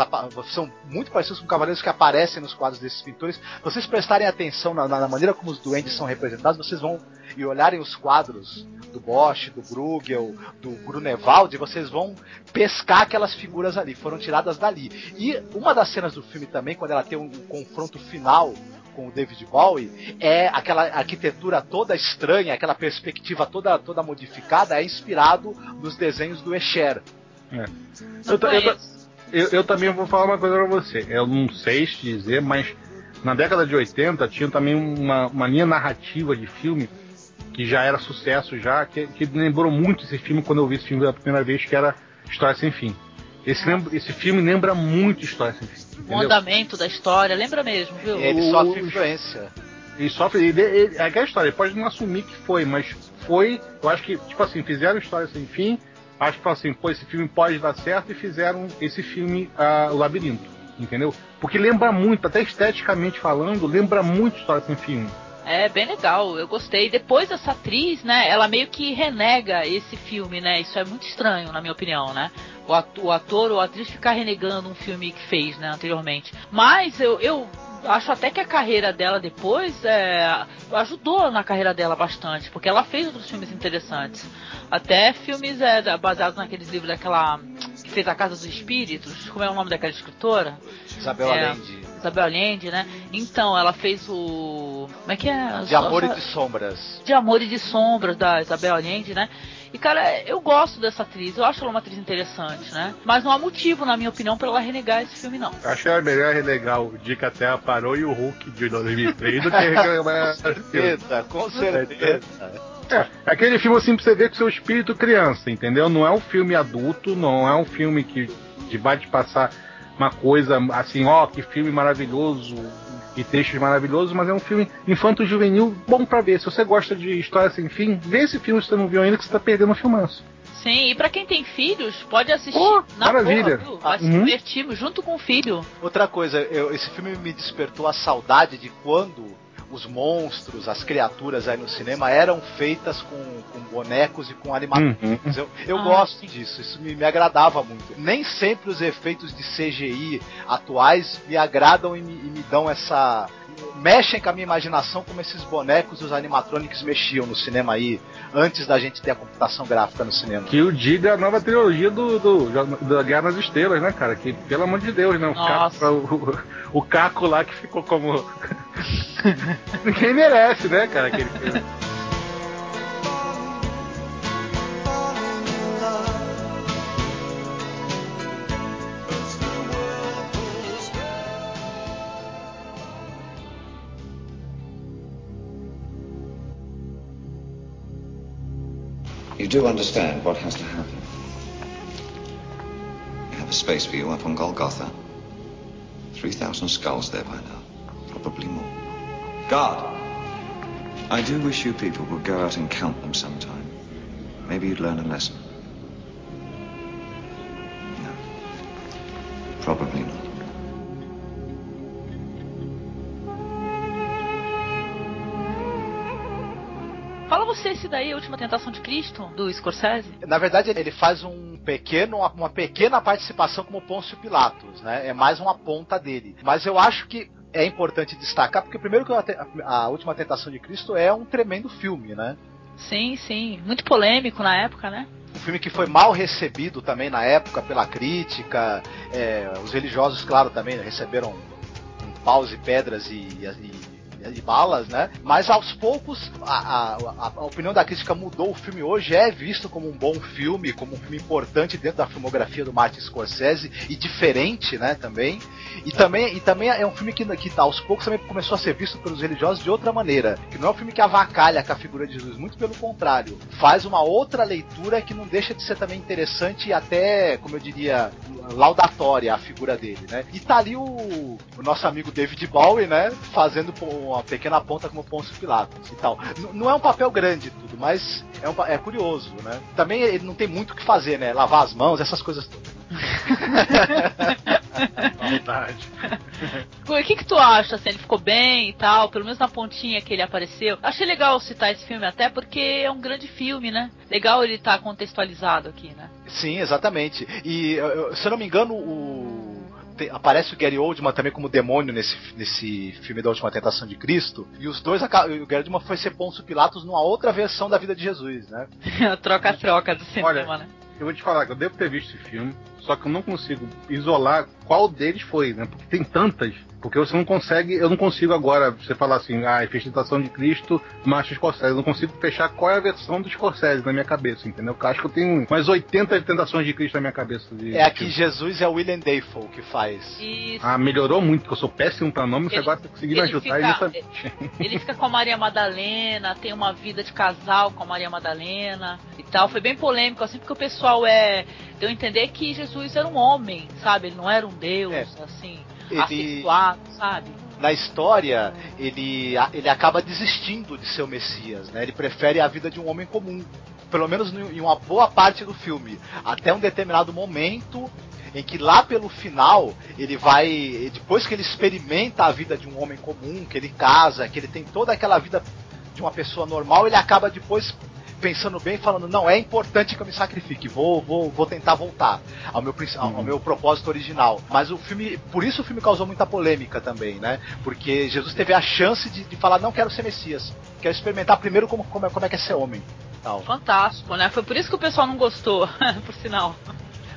são muito parecidos com cavaleiros que aparecem nos quadros desses pintores. Se vocês prestarem atenção na, na maneira como os duendes são representados, vocês vão e olharem os quadros do Bosch, do Bruegel, do Grunewald, vocês vão pescar aquelas figuras ali, foram tiradas dali. E uma das cenas do filme também, quando ela tem um confronto final com o David Bowie, é aquela arquitetura toda estranha, aquela perspectiva toda, toda modificada, é inspirado nos desenhos do Escher. É. Eu, eu, eu, eu também vou falar uma coisa pra você. Eu não sei te dizer, mas na década de 80 tinha também uma, uma linha narrativa de filme que já era sucesso já, que, que me lembrou muito esse filme quando eu vi esse filme pela primeira vez, que era História Sem Fim. Esse, lembra- esse filme lembra muito História Sem Fim. O Entendeu? andamento da história, lembra mesmo, viu? Ele O- sofre influência. Ele sofre. Ele, ele, é aquela história, ele pode não assumir que foi, mas foi. Eu acho que, tipo assim, fizeram História Sem Fim. Acho que falaram assim, pô, esse filme pode dar certo e fizeram esse filme, ah, O Labirinto. Entendeu? Porque lembra muito, até esteticamente falando, lembra muito História Sem Fim. É bem legal, eu gostei. Depois essa atriz, né, ela meio que renega esse filme, né? Isso é muito estranho, na minha opinião, né? O ator, o ator ou a atriz ficar renegando um filme que fez, né, anteriormente. Mas eu, eu acho até que a carreira dela depois é, ajudou na carreira dela bastante, porque ela fez outros filmes interessantes. Até filmes é, baseados naqueles livros daquela que fez A Casa dos Espíritos. Como é o nome daquela escritora? Isabel É. Allende. Isabel Allende, né? Então, ela fez o. Como é que é? De Amor e de Sombras. de Amor e de Sombras da Isabel Allende, né? E cara, eu gosto dessa atriz, eu acho ela uma atriz interessante, né? Mas não há motivo, na minha opinião, pra ela renegar esse filme, não. Acho que era melhor relegar o Dia que a Terra Parou e o Hulk de 2003 do que reclamar filme. Certeza, com certeza. É, aquele filme assim pra você ver com seu espírito criança, entendeu? Não é um filme adulto, não é um filme que, que vai te passar uma coisa assim, ó, que filme maravilhoso e textos maravilhosos, mas é um filme infanto-juvenil bom pra ver. Se você gosta de história sem fim, vê esse filme se você não viu ainda, que você tá perdendo o filmanço. Sim, e pra quem tem filhos, pode assistir Pô, na maravilha. boa, viu? Vai se Uhum. divertir junto com o filho. Outra coisa, eu- esse filme me despertou a saudade de quando os monstros, as criaturas aí no cinema eram feitas com, com bonecos e com animatrônicos. Eu, eu Ah, gosto sim. disso, isso me, me agradava muito. Nem sempre os efeitos de CGI atuais me agradam e me, e me dão essa. mexem com a minha imaginação como esses bonecos e os animatrônicos mexiam no cinema aí, antes da gente ter a computação gráfica no cinema. Que o diga a nova trilogia do, do, da Guerra nas Estrelas, né, cara? Que, pelo amor de Deus, né? O, Nossa. caco, o, o Caco lá que ficou como. Ninguém merece, né, cara? Aquele filme. You do understand what has to happen. We have a space for you up on Golgotha. 3,000 skulls there by now. probably more. God! I do wish you people would go out and count them sometime. Maybe you'd learn a lesson. No. Probably not. Fala você esse daí, a Última Tentação de Cristo, do Scorsese. Na verdade, ele faz um pequeno, uma pequena participação como Pôncio Pilatos, né? É mais uma ponta dele. Mas eu acho que é importante destacar, porque primeiro que a, a Última Tentação de Cristo é um tremendo filme, né? Sim, sim. Muito polêmico na época, né? um filme que foi mal recebido também na época pela crítica. É, os religiosos, claro, também receberam um paus e pedras e, e, de balas, né? Mas aos poucos a, a, a, opinião da crítica mudou. O filme hoje é visto como um bom filme, como um filme importante dentro da filmografia do Martin Scorsese e diferente, né? Também. E também, e também é um filme que, que aos poucos também começou a ser visto pelos religiosos de outra maneira. Que não é um filme que avacalha com a figura de Jesus, muito pelo contrário. Faz uma outra leitura que não deixa de ser também interessante e até, como eu diria, laudatória a figura dele, né? E tá ali o, o nosso amigo David Bowie, né? Fazendo uma pequena ponta como Pôncio Pilatos e tal. N não é um papel grande tudo, mas é, um, é curioso, né? Também ele não tem muito o que fazer, né? Lavar as mãos, essas coisas todas. Maldade. O que, que tu acha? Assim, ele ficou bem e tal, pelo menos na pontinha que ele apareceu. Achei legal citar esse filme até porque é um grande filme, né? Legal ele estar tá contextualizado aqui, né? Sim, exatamente. E se eu não me engano, o aparece o Gary Oldman também como demônio nesse, nesse filme da Última Tentação de Cristo. E os dois, o Gary Oldman foi ser Pôncio Pilatos numa outra versão da vida de Jesus, né? Troca-troca do cinema, Olha, né? Eu vou te falar que eu devo ter visto esse filme, só que eu não consigo isolar qual deles foi, né? Porque tem tantas porque você não consegue, eu não consigo agora, você falar assim, ah, fez Tentação de Cristo, Martin Scorsese. Eu não consigo fechar qual é a versão do Scorsese na minha cabeça, entendeu? Porque eu acho que eu tenho umas 80 Tentações de Cristo na minha cabeça. De, é aqui Jesus é o William Dafoe que faz. Isso. Ah, melhorou muito, porque eu sou péssimo pra nome, você agora tá conseguindo me ajudar fica, justamente. Ele fica com a Maria Madalena, tem uma vida de casal com a Maria Madalena e tal. Foi bem polêmico, assim, porque o pessoal é. Deu a entender que Jesus era um homem, sabe? Ele não era um Deus, é. assim ele, sabe? Na história, ele, ele acaba desistindo de ser o Messias, né? Ele prefere a vida de um homem comum. Pelo menos em uma boa parte do filme. Até um determinado momento em que lá pelo final ele vai depois que ele experimenta a vida de um homem comum, que ele casa, que ele tem toda aquela vida de uma pessoa normal, ele acaba depois pensando bem, falando, não, é importante que eu me sacrifique, vou, vou, vou tentar voltar ao meu, ao, ao meu propósito original. Mas o filme, por isso o filme causou muita polêmica também, né? Porque Jesus teve a chance de, de falar, não quero ser Messias, quero experimentar primeiro como, como, é, como é que é ser homem. Tal. Fantástico, né? Foi por isso que o pessoal não gostou, por sinal.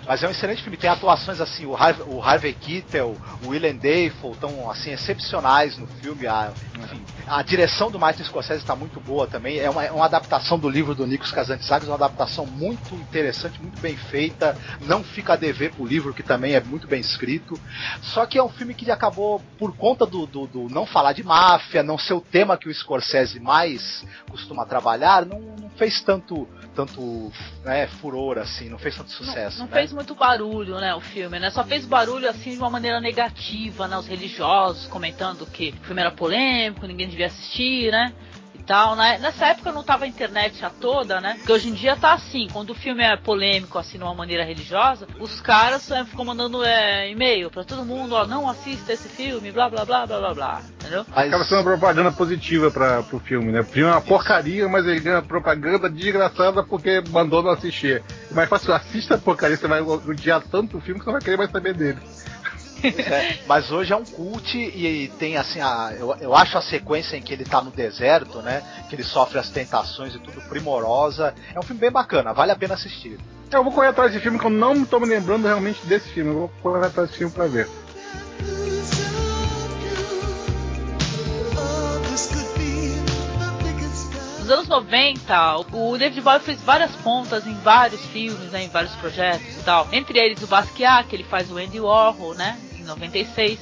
Mas é um excelente filme. Tem atuações assim, o Harvey, o Harvey Keitel, o William Dafoe, estão assim excepcionais no filme. A, enfim, a direção do Martin Scorsese está muito boa também. É uma, é uma, adaptação do livro do Nikos Kazantzakis, uma adaptação muito interessante, muito bem feita. Não fica a dever pro livro, que também é muito bem escrito. Só que é um filme que acabou, por conta do, do, do não falar de máfia, não ser o tema que o Scorsese mais costuma trabalhar, não, não fez tanto tanto né, furor assim, não fez tanto sucesso. Não, não né? fez muito barulho, né, o filme, né? Só fez barulho assim de uma maneira negativa, né? Os religiosos comentando que o filme era polêmico, ninguém devia assistir, né? Tal, né? Nessa época não tava a internet a toda, né? Porque hoje em dia tá assim, quando o filme é polêmico, assim, de uma maneira religiosa, os caras é, ficam mandando é, e-mail pra todo mundo, ó, não assista esse filme, blá blá blá blá blá blá. Entendeu? Mas... Acaba sendo uma propaganda positiva pra, pro filme, né? O filme é uma porcaria, mas ele ganha propaganda desgraçada porque mandou não assistir. Mas fácil, assista a porcaria, você vai odiar tanto o filme que você não vai querer mais saber dele. É, mas hoje é um cult e tem assim, a, eu, eu acho a sequência em que ele tá no deserto, né? Que ele sofre as tentações e tudo primorosa. É um filme bem bacana, vale a pena assistir. Eu vou correr atrás desse filme que eu não tô me lembrando realmente desse filme. Eu vou correr atrás desse filme pra ver. Nos anos 90, o David Bowie fez várias pontas em vários filmes, né, em vários projetos e tal. Entre eles o Basquiat, que ele faz o Andy Warhol, né? 96.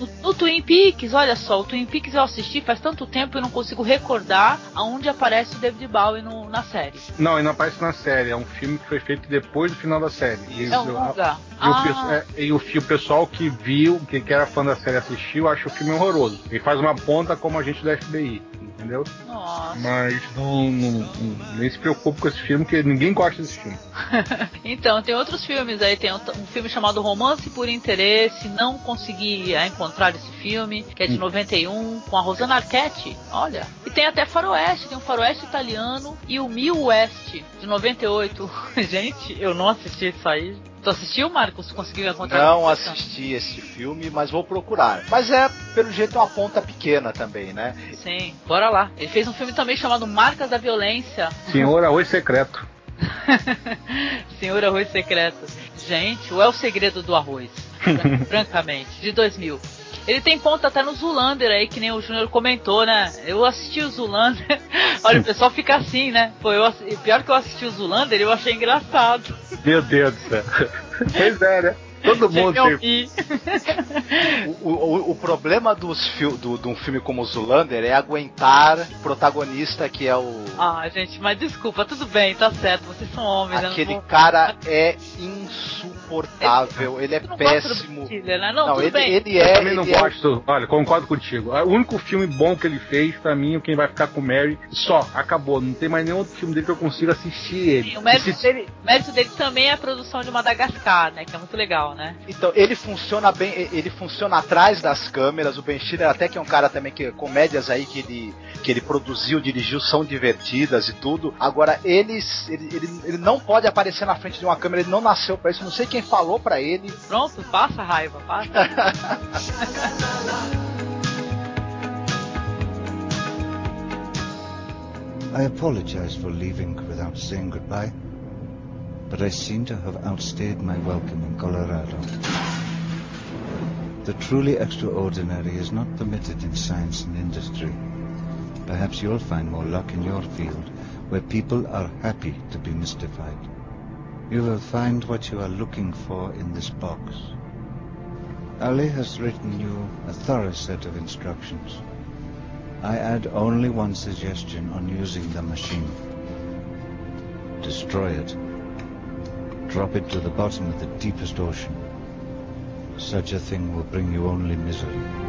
No, no, Twin Peaks, olha só, o Twin Peaks eu assisti faz tanto tempo e não consigo recordar aonde aparece o David Bowie no, na série. Não, ele não aparece na série, é um filme que foi feito depois do final da série. E, é um longa. E, ah. o, é, e o, o, pessoal que viu, que, que era fã da série assistiu, acha o filme horroroso. Ele faz uma ponta como a gente do FBI entendeu? Nossa. Mas não, não, nem se preocupe com esse filme, porque ninguém gosta desse filme. então, tem outros filmes aí, tem um, um, filme chamado Romance por Interesse, não consegui encontrar esse filme, que é de hum. 91, com a Rosana Arquette, olha. E tem até faroeste, tem um faroeste italiano e o Mil West, de 98. Gente, eu não assisti isso aí. Tu assistiu, Marcos? Conseguiu encontrar? Não assisti esse filme, mas vou procurar. Mas é, pelo jeito, uma ponta pequena também, né? Sim, bora lá. Ele fez um filme também chamado Marcas da Violência. Senhor Arroz Secreto. Senhor Arroz Secreto. Gente, o É o Segredo do Arroz. francamente, de 2000. Ele tem ponta até no Zulander aí, que nem o Júnior comentou, né? Eu assisti o Zulander. Olha, o pessoal fica assim, né? Pô, eu, pior que eu assisti o Zulander, eu achei engraçado. Meu Deus do céu. Pois é, né? Todo mundo tem. o, o, o, problema dos do, de um filme como Zulander é aguentar o protagonista que é o. Ah, gente, mas desculpa, tudo bem, tá certo, vocês são homens. Aquele vou... cara é insuportável, ele, ele é péssimo. né? Não, não ele, bem. ele é. Eu também não é... gosto. Olha, concordo contigo. O único filme bom que ele fez, pra mim, quem vai ficar com Mary, só, acabou. Não tem mais nenhum outro filme dele que eu consiga assistir ele. Sim, o mérito, se... dele, o mérito dele também é a produção de Madagascar, né? Que é muito legal, né? Então, ele funciona bem, ele funciona atrás das câmeras. O Ben Stiller até que é um cara também que comédias aí que ele que ele produziu, dirigiu são divertidas e tudo. Agora eles ele, ele, ele não pode aparecer na frente de uma câmera, ele não nasceu para isso. Não sei quem falou para ele. Pronto, passa raiva, passa. I apologize for leaving without saying goodbye. But I seem to have outstayed my welcome in Colorado. The truly extraordinary is not permitted in science and industry. Perhaps you'll find more luck in your field, where people are happy to be mystified. You will find what you are looking for in this box. Ali has written you a thorough set of instructions. I add only one suggestion on using the machine. Destroy it drop it to the bottom of the deepest ocean. Such a thing will bring you only misery.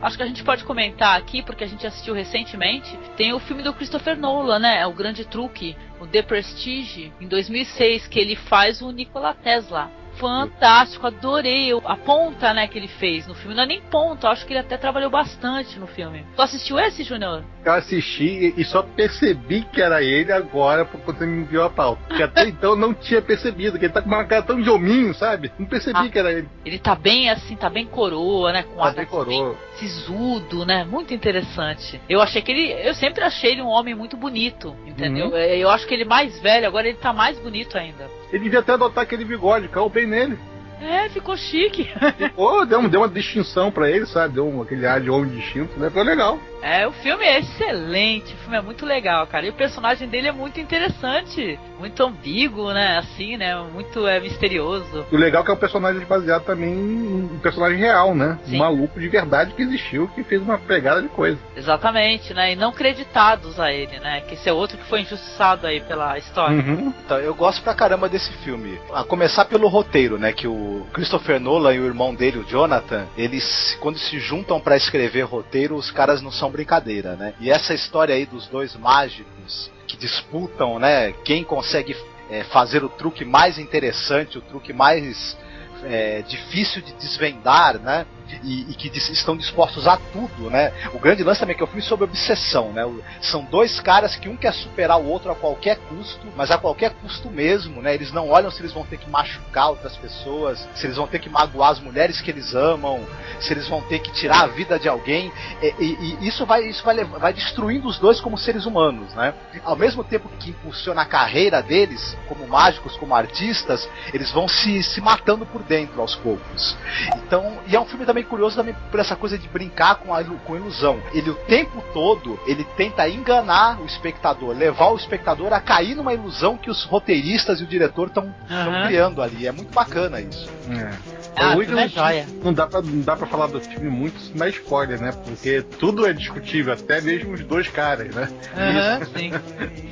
Acho que a gente pode comentar aqui, porque a gente assistiu recentemente, tem o filme do Christopher Nolan, né? O Grande Truque, o The Prestige, em 2006, que ele faz o Nikola Tesla fantástico, adorei a ponta, né, que ele fez no filme. Não é nem ponta, acho que ele até trabalhou bastante no filme. Tu assistiu esse, Junior? Eu assisti e só percebi que era ele agora quando você me enviou a pauta. Porque até então eu não tinha percebido, que ele tá com uma cara tão de hominho, sabe? Não percebi ah, que era ele. Ele tá bem assim, tá bem coroa, né? Com tá bem coroa. Sisudo, né? Muito interessante. Eu achei que ele. Eu sempre achei ele um homem muito bonito, entendeu? Uhum. Eu acho que ele mais velho, agora ele tá mais bonito ainda. Ele devia até adotar aquele bigode, caiu bem nele. É, ficou chique. Ficou, deu, deu uma distinção para ele, sabe? Deu um, aquele ar de homem distinto, né? Foi legal. É, o filme é excelente, o filme é muito legal, cara. E o personagem dele é muito interessante, muito ambíguo, né? Assim, né? Muito é, misterioso. O legal é que é um personagem baseado também em um personagem real, né? Sim. Um maluco de verdade que existiu, que fez uma pegada de coisa. Exatamente, né? E não creditados a ele, né? Que esse é outro que foi injustiçado aí pela história. Uhum. Então, eu gosto pra caramba desse filme. A começar pelo roteiro, né? Que o Christopher Nolan e o irmão dele, o Jonathan, eles, quando se juntam para escrever roteiro, os caras não são são brincadeira, né? E essa história aí dos dois mágicos que disputam, né? Quem consegue é, fazer o truque mais interessante, o truque mais é, difícil de desvendar, né? E, e que estão dispostos a tudo, né? O grande lance também é que eu fui sobre obsessão, né? São dois caras que um quer superar o outro a qualquer custo, mas a qualquer custo mesmo, né? Eles não olham se eles vão ter que machucar outras pessoas, se eles vão ter que magoar as mulheres que eles amam, se eles vão ter que tirar a vida de alguém. E, e, e isso vai, isso vai, vai destruindo os dois como seres humanos, né? Ao mesmo tempo que impulsiona a carreira deles, como mágicos, como artistas, eles vão se, se matando por dentro aos poucos. Então, e é um filme também também curioso também por essa coisa de brincar com a com ilusão. Ele o tempo todo ele tenta enganar o espectador, levar o espectador a cair numa ilusão que os roteiristas e o diretor estão uhum. criando ali. É muito bacana isso. É. Ah, Hoje não, é não, dá pra, não dá pra falar do filme muito na spoiler, né? Porque tudo é discutível, até mesmo os dois caras, né? Uhum, sim.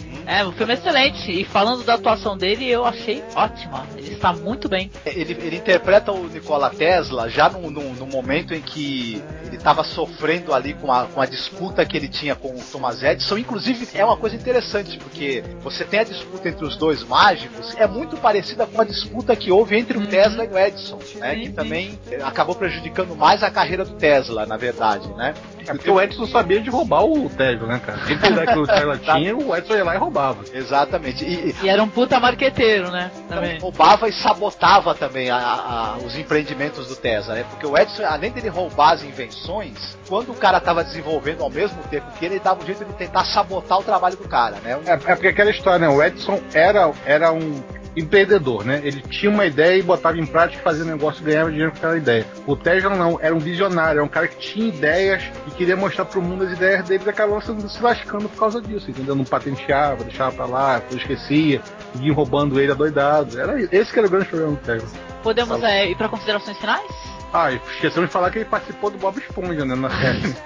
É, o filme é excelente. E falando da atuação dele, eu achei ótima. Ele está muito bem. Ele, ele interpreta o Nikola Tesla já no, no, no momento em que ele estava sofrendo ali com a, com a disputa que ele tinha com o Thomas Edison. Inclusive, é uma coisa interessante, porque você tem a disputa entre os dois mágicos, é muito parecida com a disputa que houve entre o uhum. Tesla e o Edison, né? Que também acabou prejudicando mais a carreira do Tesla, na verdade, né? É porque o Edson sabia de roubar o Tesla, né, cara? Puder que o Tesla tinha, o Edson ia lá e roubava. Exatamente. E, e era um puta marqueteiro, né? Também. Roubava e sabotava também a, a, os empreendimentos do Tesla, né? Porque o Edson, além dele roubar as invenções, quando o cara estava desenvolvendo ao mesmo tempo que ele, dava um jeito de tentar sabotar o trabalho do cara, né? É, é porque aquela história, né? O Edson era, era um empreendedor, né? Ele tinha uma ideia e botava em prática, fazia negócio e ganhava dinheiro com aquela ideia. O Tesla não, era um visionário, era um cara que tinha ideias e queria mostrar pro mundo as ideias dele e acabava se lascando por causa disso, entendeu? Não patenteava, deixava pra lá, esquecia, vinha roubando ele adoidado. Era esse que era o grande problema do Tesla. Podemos é, ir para considerações finais? Ah, esquecemos de falar que ele participou do Bob Esponja, né, na série.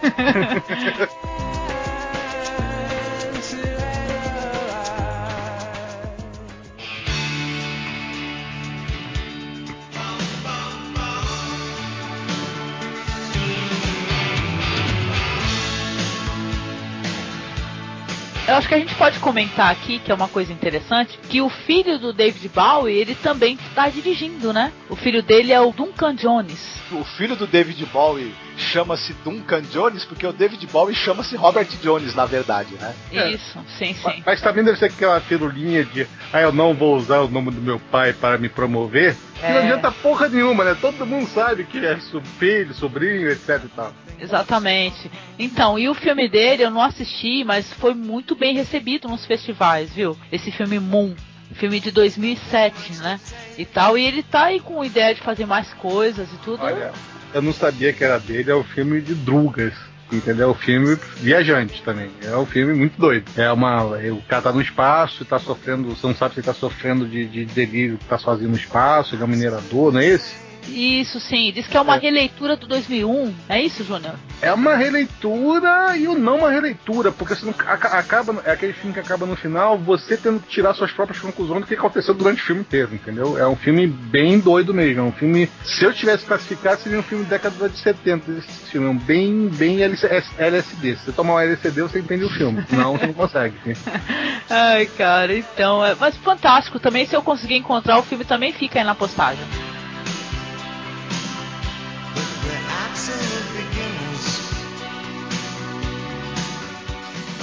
Eu acho que a gente pode comentar aqui, que é uma coisa interessante, que o filho do David Bowie, ele também está dirigindo, né? O filho dele é o Duncan Jones. O filho do David Bowie chama-se Duncan Jones porque o David Bowie chama-se Robert Jones, na verdade, né? Isso, é. sim, sim. Mas, mas também deve ser aquela firulinha de ah, eu não vou usar o nome do meu pai para me promover. É. Que não adianta porra nenhuma, né? Todo mundo sabe que é filho, sobrinho, etc e tal. Exatamente. Então, e o filme dele eu não assisti, mas foi muito bem recebido nos festivais, viu? Esse filme Moon. Filme de 2007, né? E tal. E ele tá aí com ideia de fazer mais coisas e tudo. Olha, eu não sabia que era dele, é o filme de Drugas. Entendeu? É um filme viajante também. É um filme muito doido. É uma. O cara tá no espaço tá sofrendo. Você não sabe se ele tá sofrendo de, de delírio, tá sozinho no espaço, ele é um minerador, não é esse? Isso, sim. Diz que é uma é. releitura do 2001. É isso, Júnior? É uma releitura e o não uma releitura, porque você não, acaba, é aquele filme que acaba no final você tendo que tirar suas próprias conclusões do que aconteceu durante o filme inteiro, entendeu? É um filme bem doido mesmo. É um filme. Se eu tivesse classificado, seria um filme década de 70 esse filme. É um bem, bem LSD. Se você tomar um LSD, você entende o filme. Não, você não consegue. Ai, cara, então. É, mas fantástico também. Se eu conseguir encontrar o filme, também fica aí na postagem.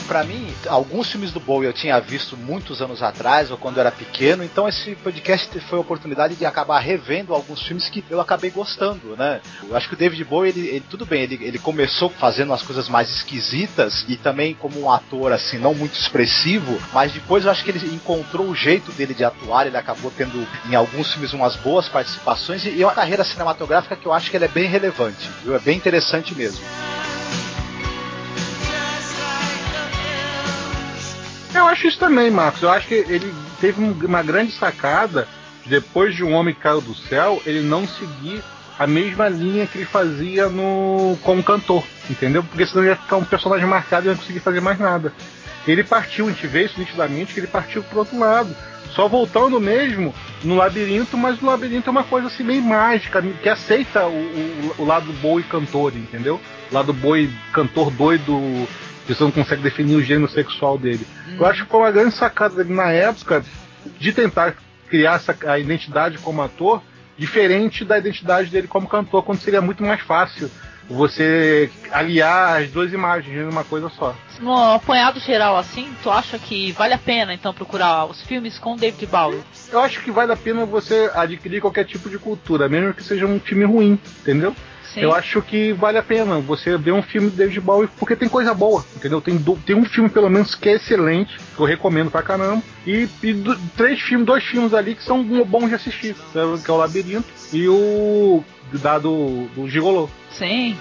Para mim, alguns filmes do Bowie eu tinha visto muitos anos atrás, ou quando eu era pequeno, então esse podcast foi a oportunidade de acabar revendo alguns filmes que eu acabei gostando, né? Eu acho que o David Bowie, ele, ele tudo bem, ele, ele começou fazendo as coisas mais esquisitas e também como um ator, assim, não muito expressivo, mas depois eu acho que ele encontrou o jeito dele de atuar, ele acabou tendo em alguns filmes umas boas participações e, e uma carreira cinematográfica que eu acho que ele é bem relevante, viu? É bem interessante mesmo. Eu acho isso também, Marcos. Eu acho que ele teve uma grande sacada depois de Um Homem que Caiu do Céu, ele não seguir a mesma linha que ele fazia no como cantor, entendeu? Porque senão ia ficar um personagem marcado e não ia conseguir fazer mais nada. Ele partiu, a gente vê isso nitidamente, que ele partiu pro outro lado. Só voltando mesmo no labirinto, mas no labirinto é uma coisa assim meio mágica, que aceita o, o, o lado boi cantor, entendeu? O lado boi cantor doido você não consegue definir o gênero sexual dele. Hum. Eu acho que foi uma grande sacada dele na época de tentar criar essa, a identidade como ator diferente da identidade dele como cantor, quando seria muito mais fácil você aliar as duas imagens em uma coisa só. No apanhado geral assim, tu acha que vale a pena então procurar os filmes com David Bowie? Eu acho que vale a pena você adquirir qualquer tipo de cultura, mesmo que seja um filme ruim, entendeu? Sim. Eu acho que vale a pena você ver um filme de David Bowie porque tem coisa boa, entendeu? Tem, do, tem um filme, pelo menos, que é excelente, que eu recomendo pra caramba, e, e do, três filmes, dois filmes ali que são bons de assistir, que é o Labirinto e o da do, do Gigolô. Sim.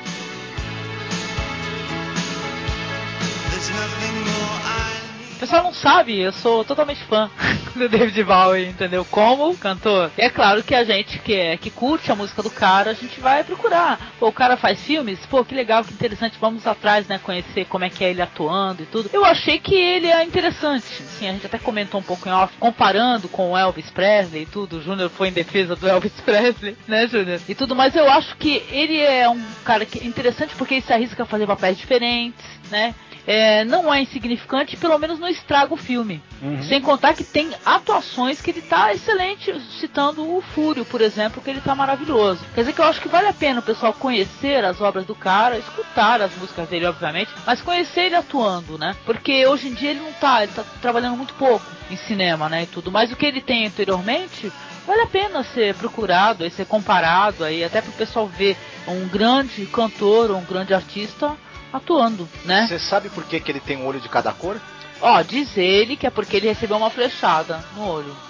O pessoal não sabe, eu sou totalmente fã. do David Bowie, entendeu? Como cantor. E é claro que a gente que, é, que curte a música do cara, a gente vai procurar. Pô, o cara faz filmes, pô, que legal, que interessante, vamos atrás, né, conhecer como é que é ele atuando e tudo. Eu achei que ele é interessante, assim, a gente até comentou um pouco em off, comparando com o Elvis Presley e tudo, o Júnior foi em defesa do Elvis Presley, né, Júnior? E tudo, mas eu acho que ele é um cara que é interessante porque ele se arrisca a fazer papéis diferentes, né? é, não é insignificante, pelo menos não estraga o filme. Uhum. Sem contar que tem atuações que ele tá excelente, citando o Fúrio, por exemplo, que ele tá maravilhoso. Quer dizer que eu acho que vale a pena o pessoal conhecer as obras do cara, escutar as músicas dele, obviamente, mas conhecer ele atuando, né? Porque hoje em dia ele não tá, ele tá trabalhando muito pouco em cinema, né, e tudo. Mas o que ele tem anteriormente vale a pena ser procurado e ser comparado aí, até o pessoal ver um grande cantor, um grande artista atuando, né? Você sabe por que, que ele tem um olho de cada cor? Ó, diz ele que é porque ele recebeu uma flechada no olho.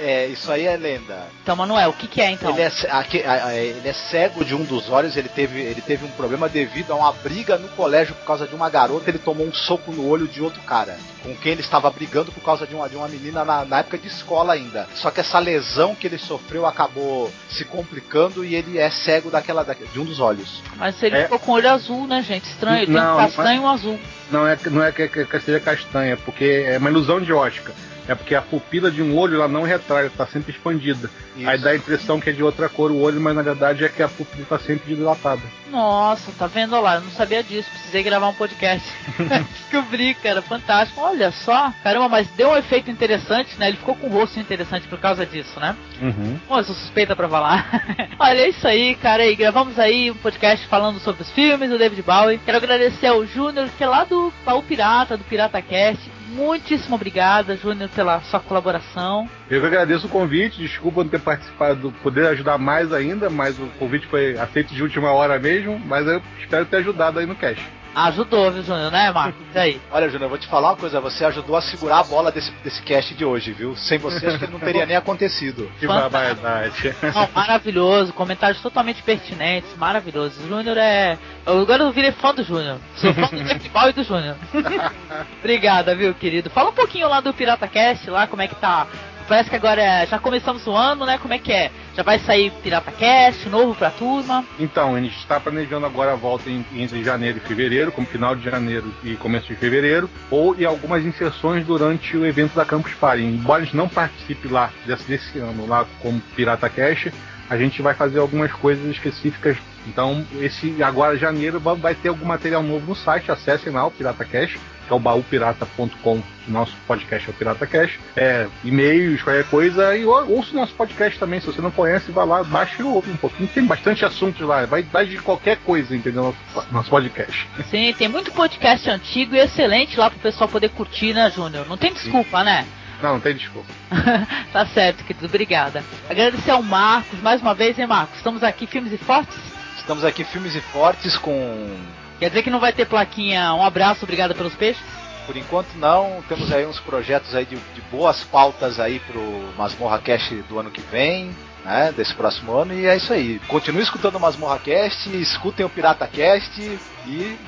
É, isso aí é lenda. Então, Manuel, o que, que é então? Ele é, aqui, ele é cego de um dos olhos, ele teve, ele teve um problema devido a uma briga no colégio por causa de uma garota, ele tomou um soco no olho de outro cara, com quem ele estava brigando por causa de uma, de uma menina na, na época de escola ainda. Só que essa lesão que ele sofreu acabou se complicando e ele é cego daquela, de um dos olhos. Mas ele é... ficou com o olho azul, né, gente? Estranho, ele não, tem um castanho e um azul. Não é, não é que, que seja castanha, porque é uma ilusão de ótica. É porque a pupila de um olho ela não retrai, está sempre expandida. Isso. Aí dá a impressão que é de outra cor o olho, mas na verdade é que a pupila está sempre dilatada. Nossa, tá vendo lá? Eu não sabia disso. Precisei gravar um podcast. Descobri, cara, fantástico. Olha só, caramba, mas deu um efeito interessante, né? Ele ficou com um rosto interessante por causa disso, né? Uhum. Bom, eu sou suspeita pra falar. Olha, é isso aí, cara. E gravamos aí um podcast falando sobre os filmes do David Bowie. Quero agradecer ao Júnior, que é lá do Baú Pirata, do Pirata Cast Muitíssimo obrigada, Júnior, pela sua colaboração. Eu que agradeço o convite, desculpa não ter participado, poder ajudar mais ainda, mas o convite foi aceito de última hora mesmo, mas eu espero ter ajudado aí no cast. Ajudou, viu, Júnior, né, Marcos? E aí? Olha, Júnior, eu vou te falar uma coisa, você ajudou a segurar a bola desse, desse cast de hoje, viu? Sem você, acho que não teria nem acontecido. Que barbaridade. maravilhoso, comentários totalmente pertinentes, maravilhoso. Júnior é. Eu, agora eu virei fã do Júnior. Sou fã do futebol e do Júnior. Obrigada, viu, querido? Fala um pouquinho lá do Pirata Cast, lá, como é que tá parece que agora é, já começamos o ano, né? Como é que é? Já vai sair Pirata Cast, novo pra turma? Então, a gente está planejando agora a volta em, entre janeiro e fevereiro, como final de janeiro e começo de fevereiro, ou em algumas inserções durante o evento da Campus Party. Embora a gente não participe lá desse, desse ano, lá como Pirata Cast, a gente vai fazer algumas coisas específicas. Então, esse agora janeiro vai ter algum material novo no site, acessem lá o Pirata Cash que é o baúpirata.com, nosso podcast é o Pirata Cash. É, e-mails, qualquer coisa, e ouça o nosso podcast também. Se você não conhece, vá lá, baixe e ouve um pouquinho. Tem bastante assuntos lá, vai, vai de qualquer coisa, entendeu? Nosso, nosso podcast. Sim, tem muito podcast antigo e excelente lá pro pessoal poder curtir, né, Júnior? Não tem desculpa, Sim. né? Não, não tem desculpa. tá certo, querido. Obrigada. Agradecer ao Marcos mais uma vez, hein, Marcos? Estamos aqui, Filmes e Fortes? Estamos aqui, Filmes e Fortes, com Quer dizer que não vai ter plaquinha um abraço, obrigada pelos peixes? Por enquanto não, temos aí uns projetos aí de, de boas pautas aí pro Masmorra Cast do ano que vem, né, desse próximo ano, e é isso aí. Continue escutando o Masmorra Cast, escutem o Pirata Cast e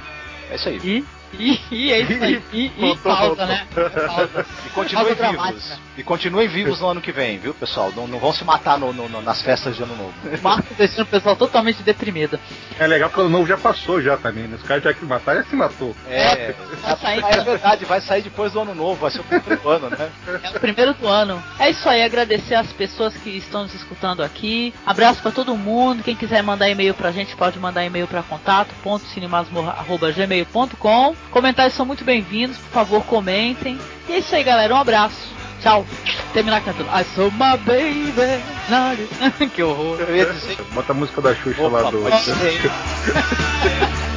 é isso aí. E e, e é isso aí. E, e pausa, né? Pausa. E continuem vivos. E continuem vivos no ano que vem, viu, pessoal? Não, não vão se matar no, no, nas festas de ano novo. Marcos deixando o pessoal totalmente deprimido. É legal porque o ano novo já passou já também. Né? Os caras já que matar já se matou. É, é, é verdade, vai sair depois do ano novo, vai ser o primeiro ano, né? É o primeiro do ano. É isso aí, agradecer as pessoas que estão nos escutando aqui. Abraço para todo mundo. Quem quiser mandar e-mail pra gente, pode mandar e-mail para contato.cinemasmorra.gmail.com Comentários são muito bem-vindos, por favor, comentem. E é isso aí, galera. Um abraço. Tchau. Terminar cantando. I saw my baby. que horror. Bota a música da Xuxa Opa, lá do.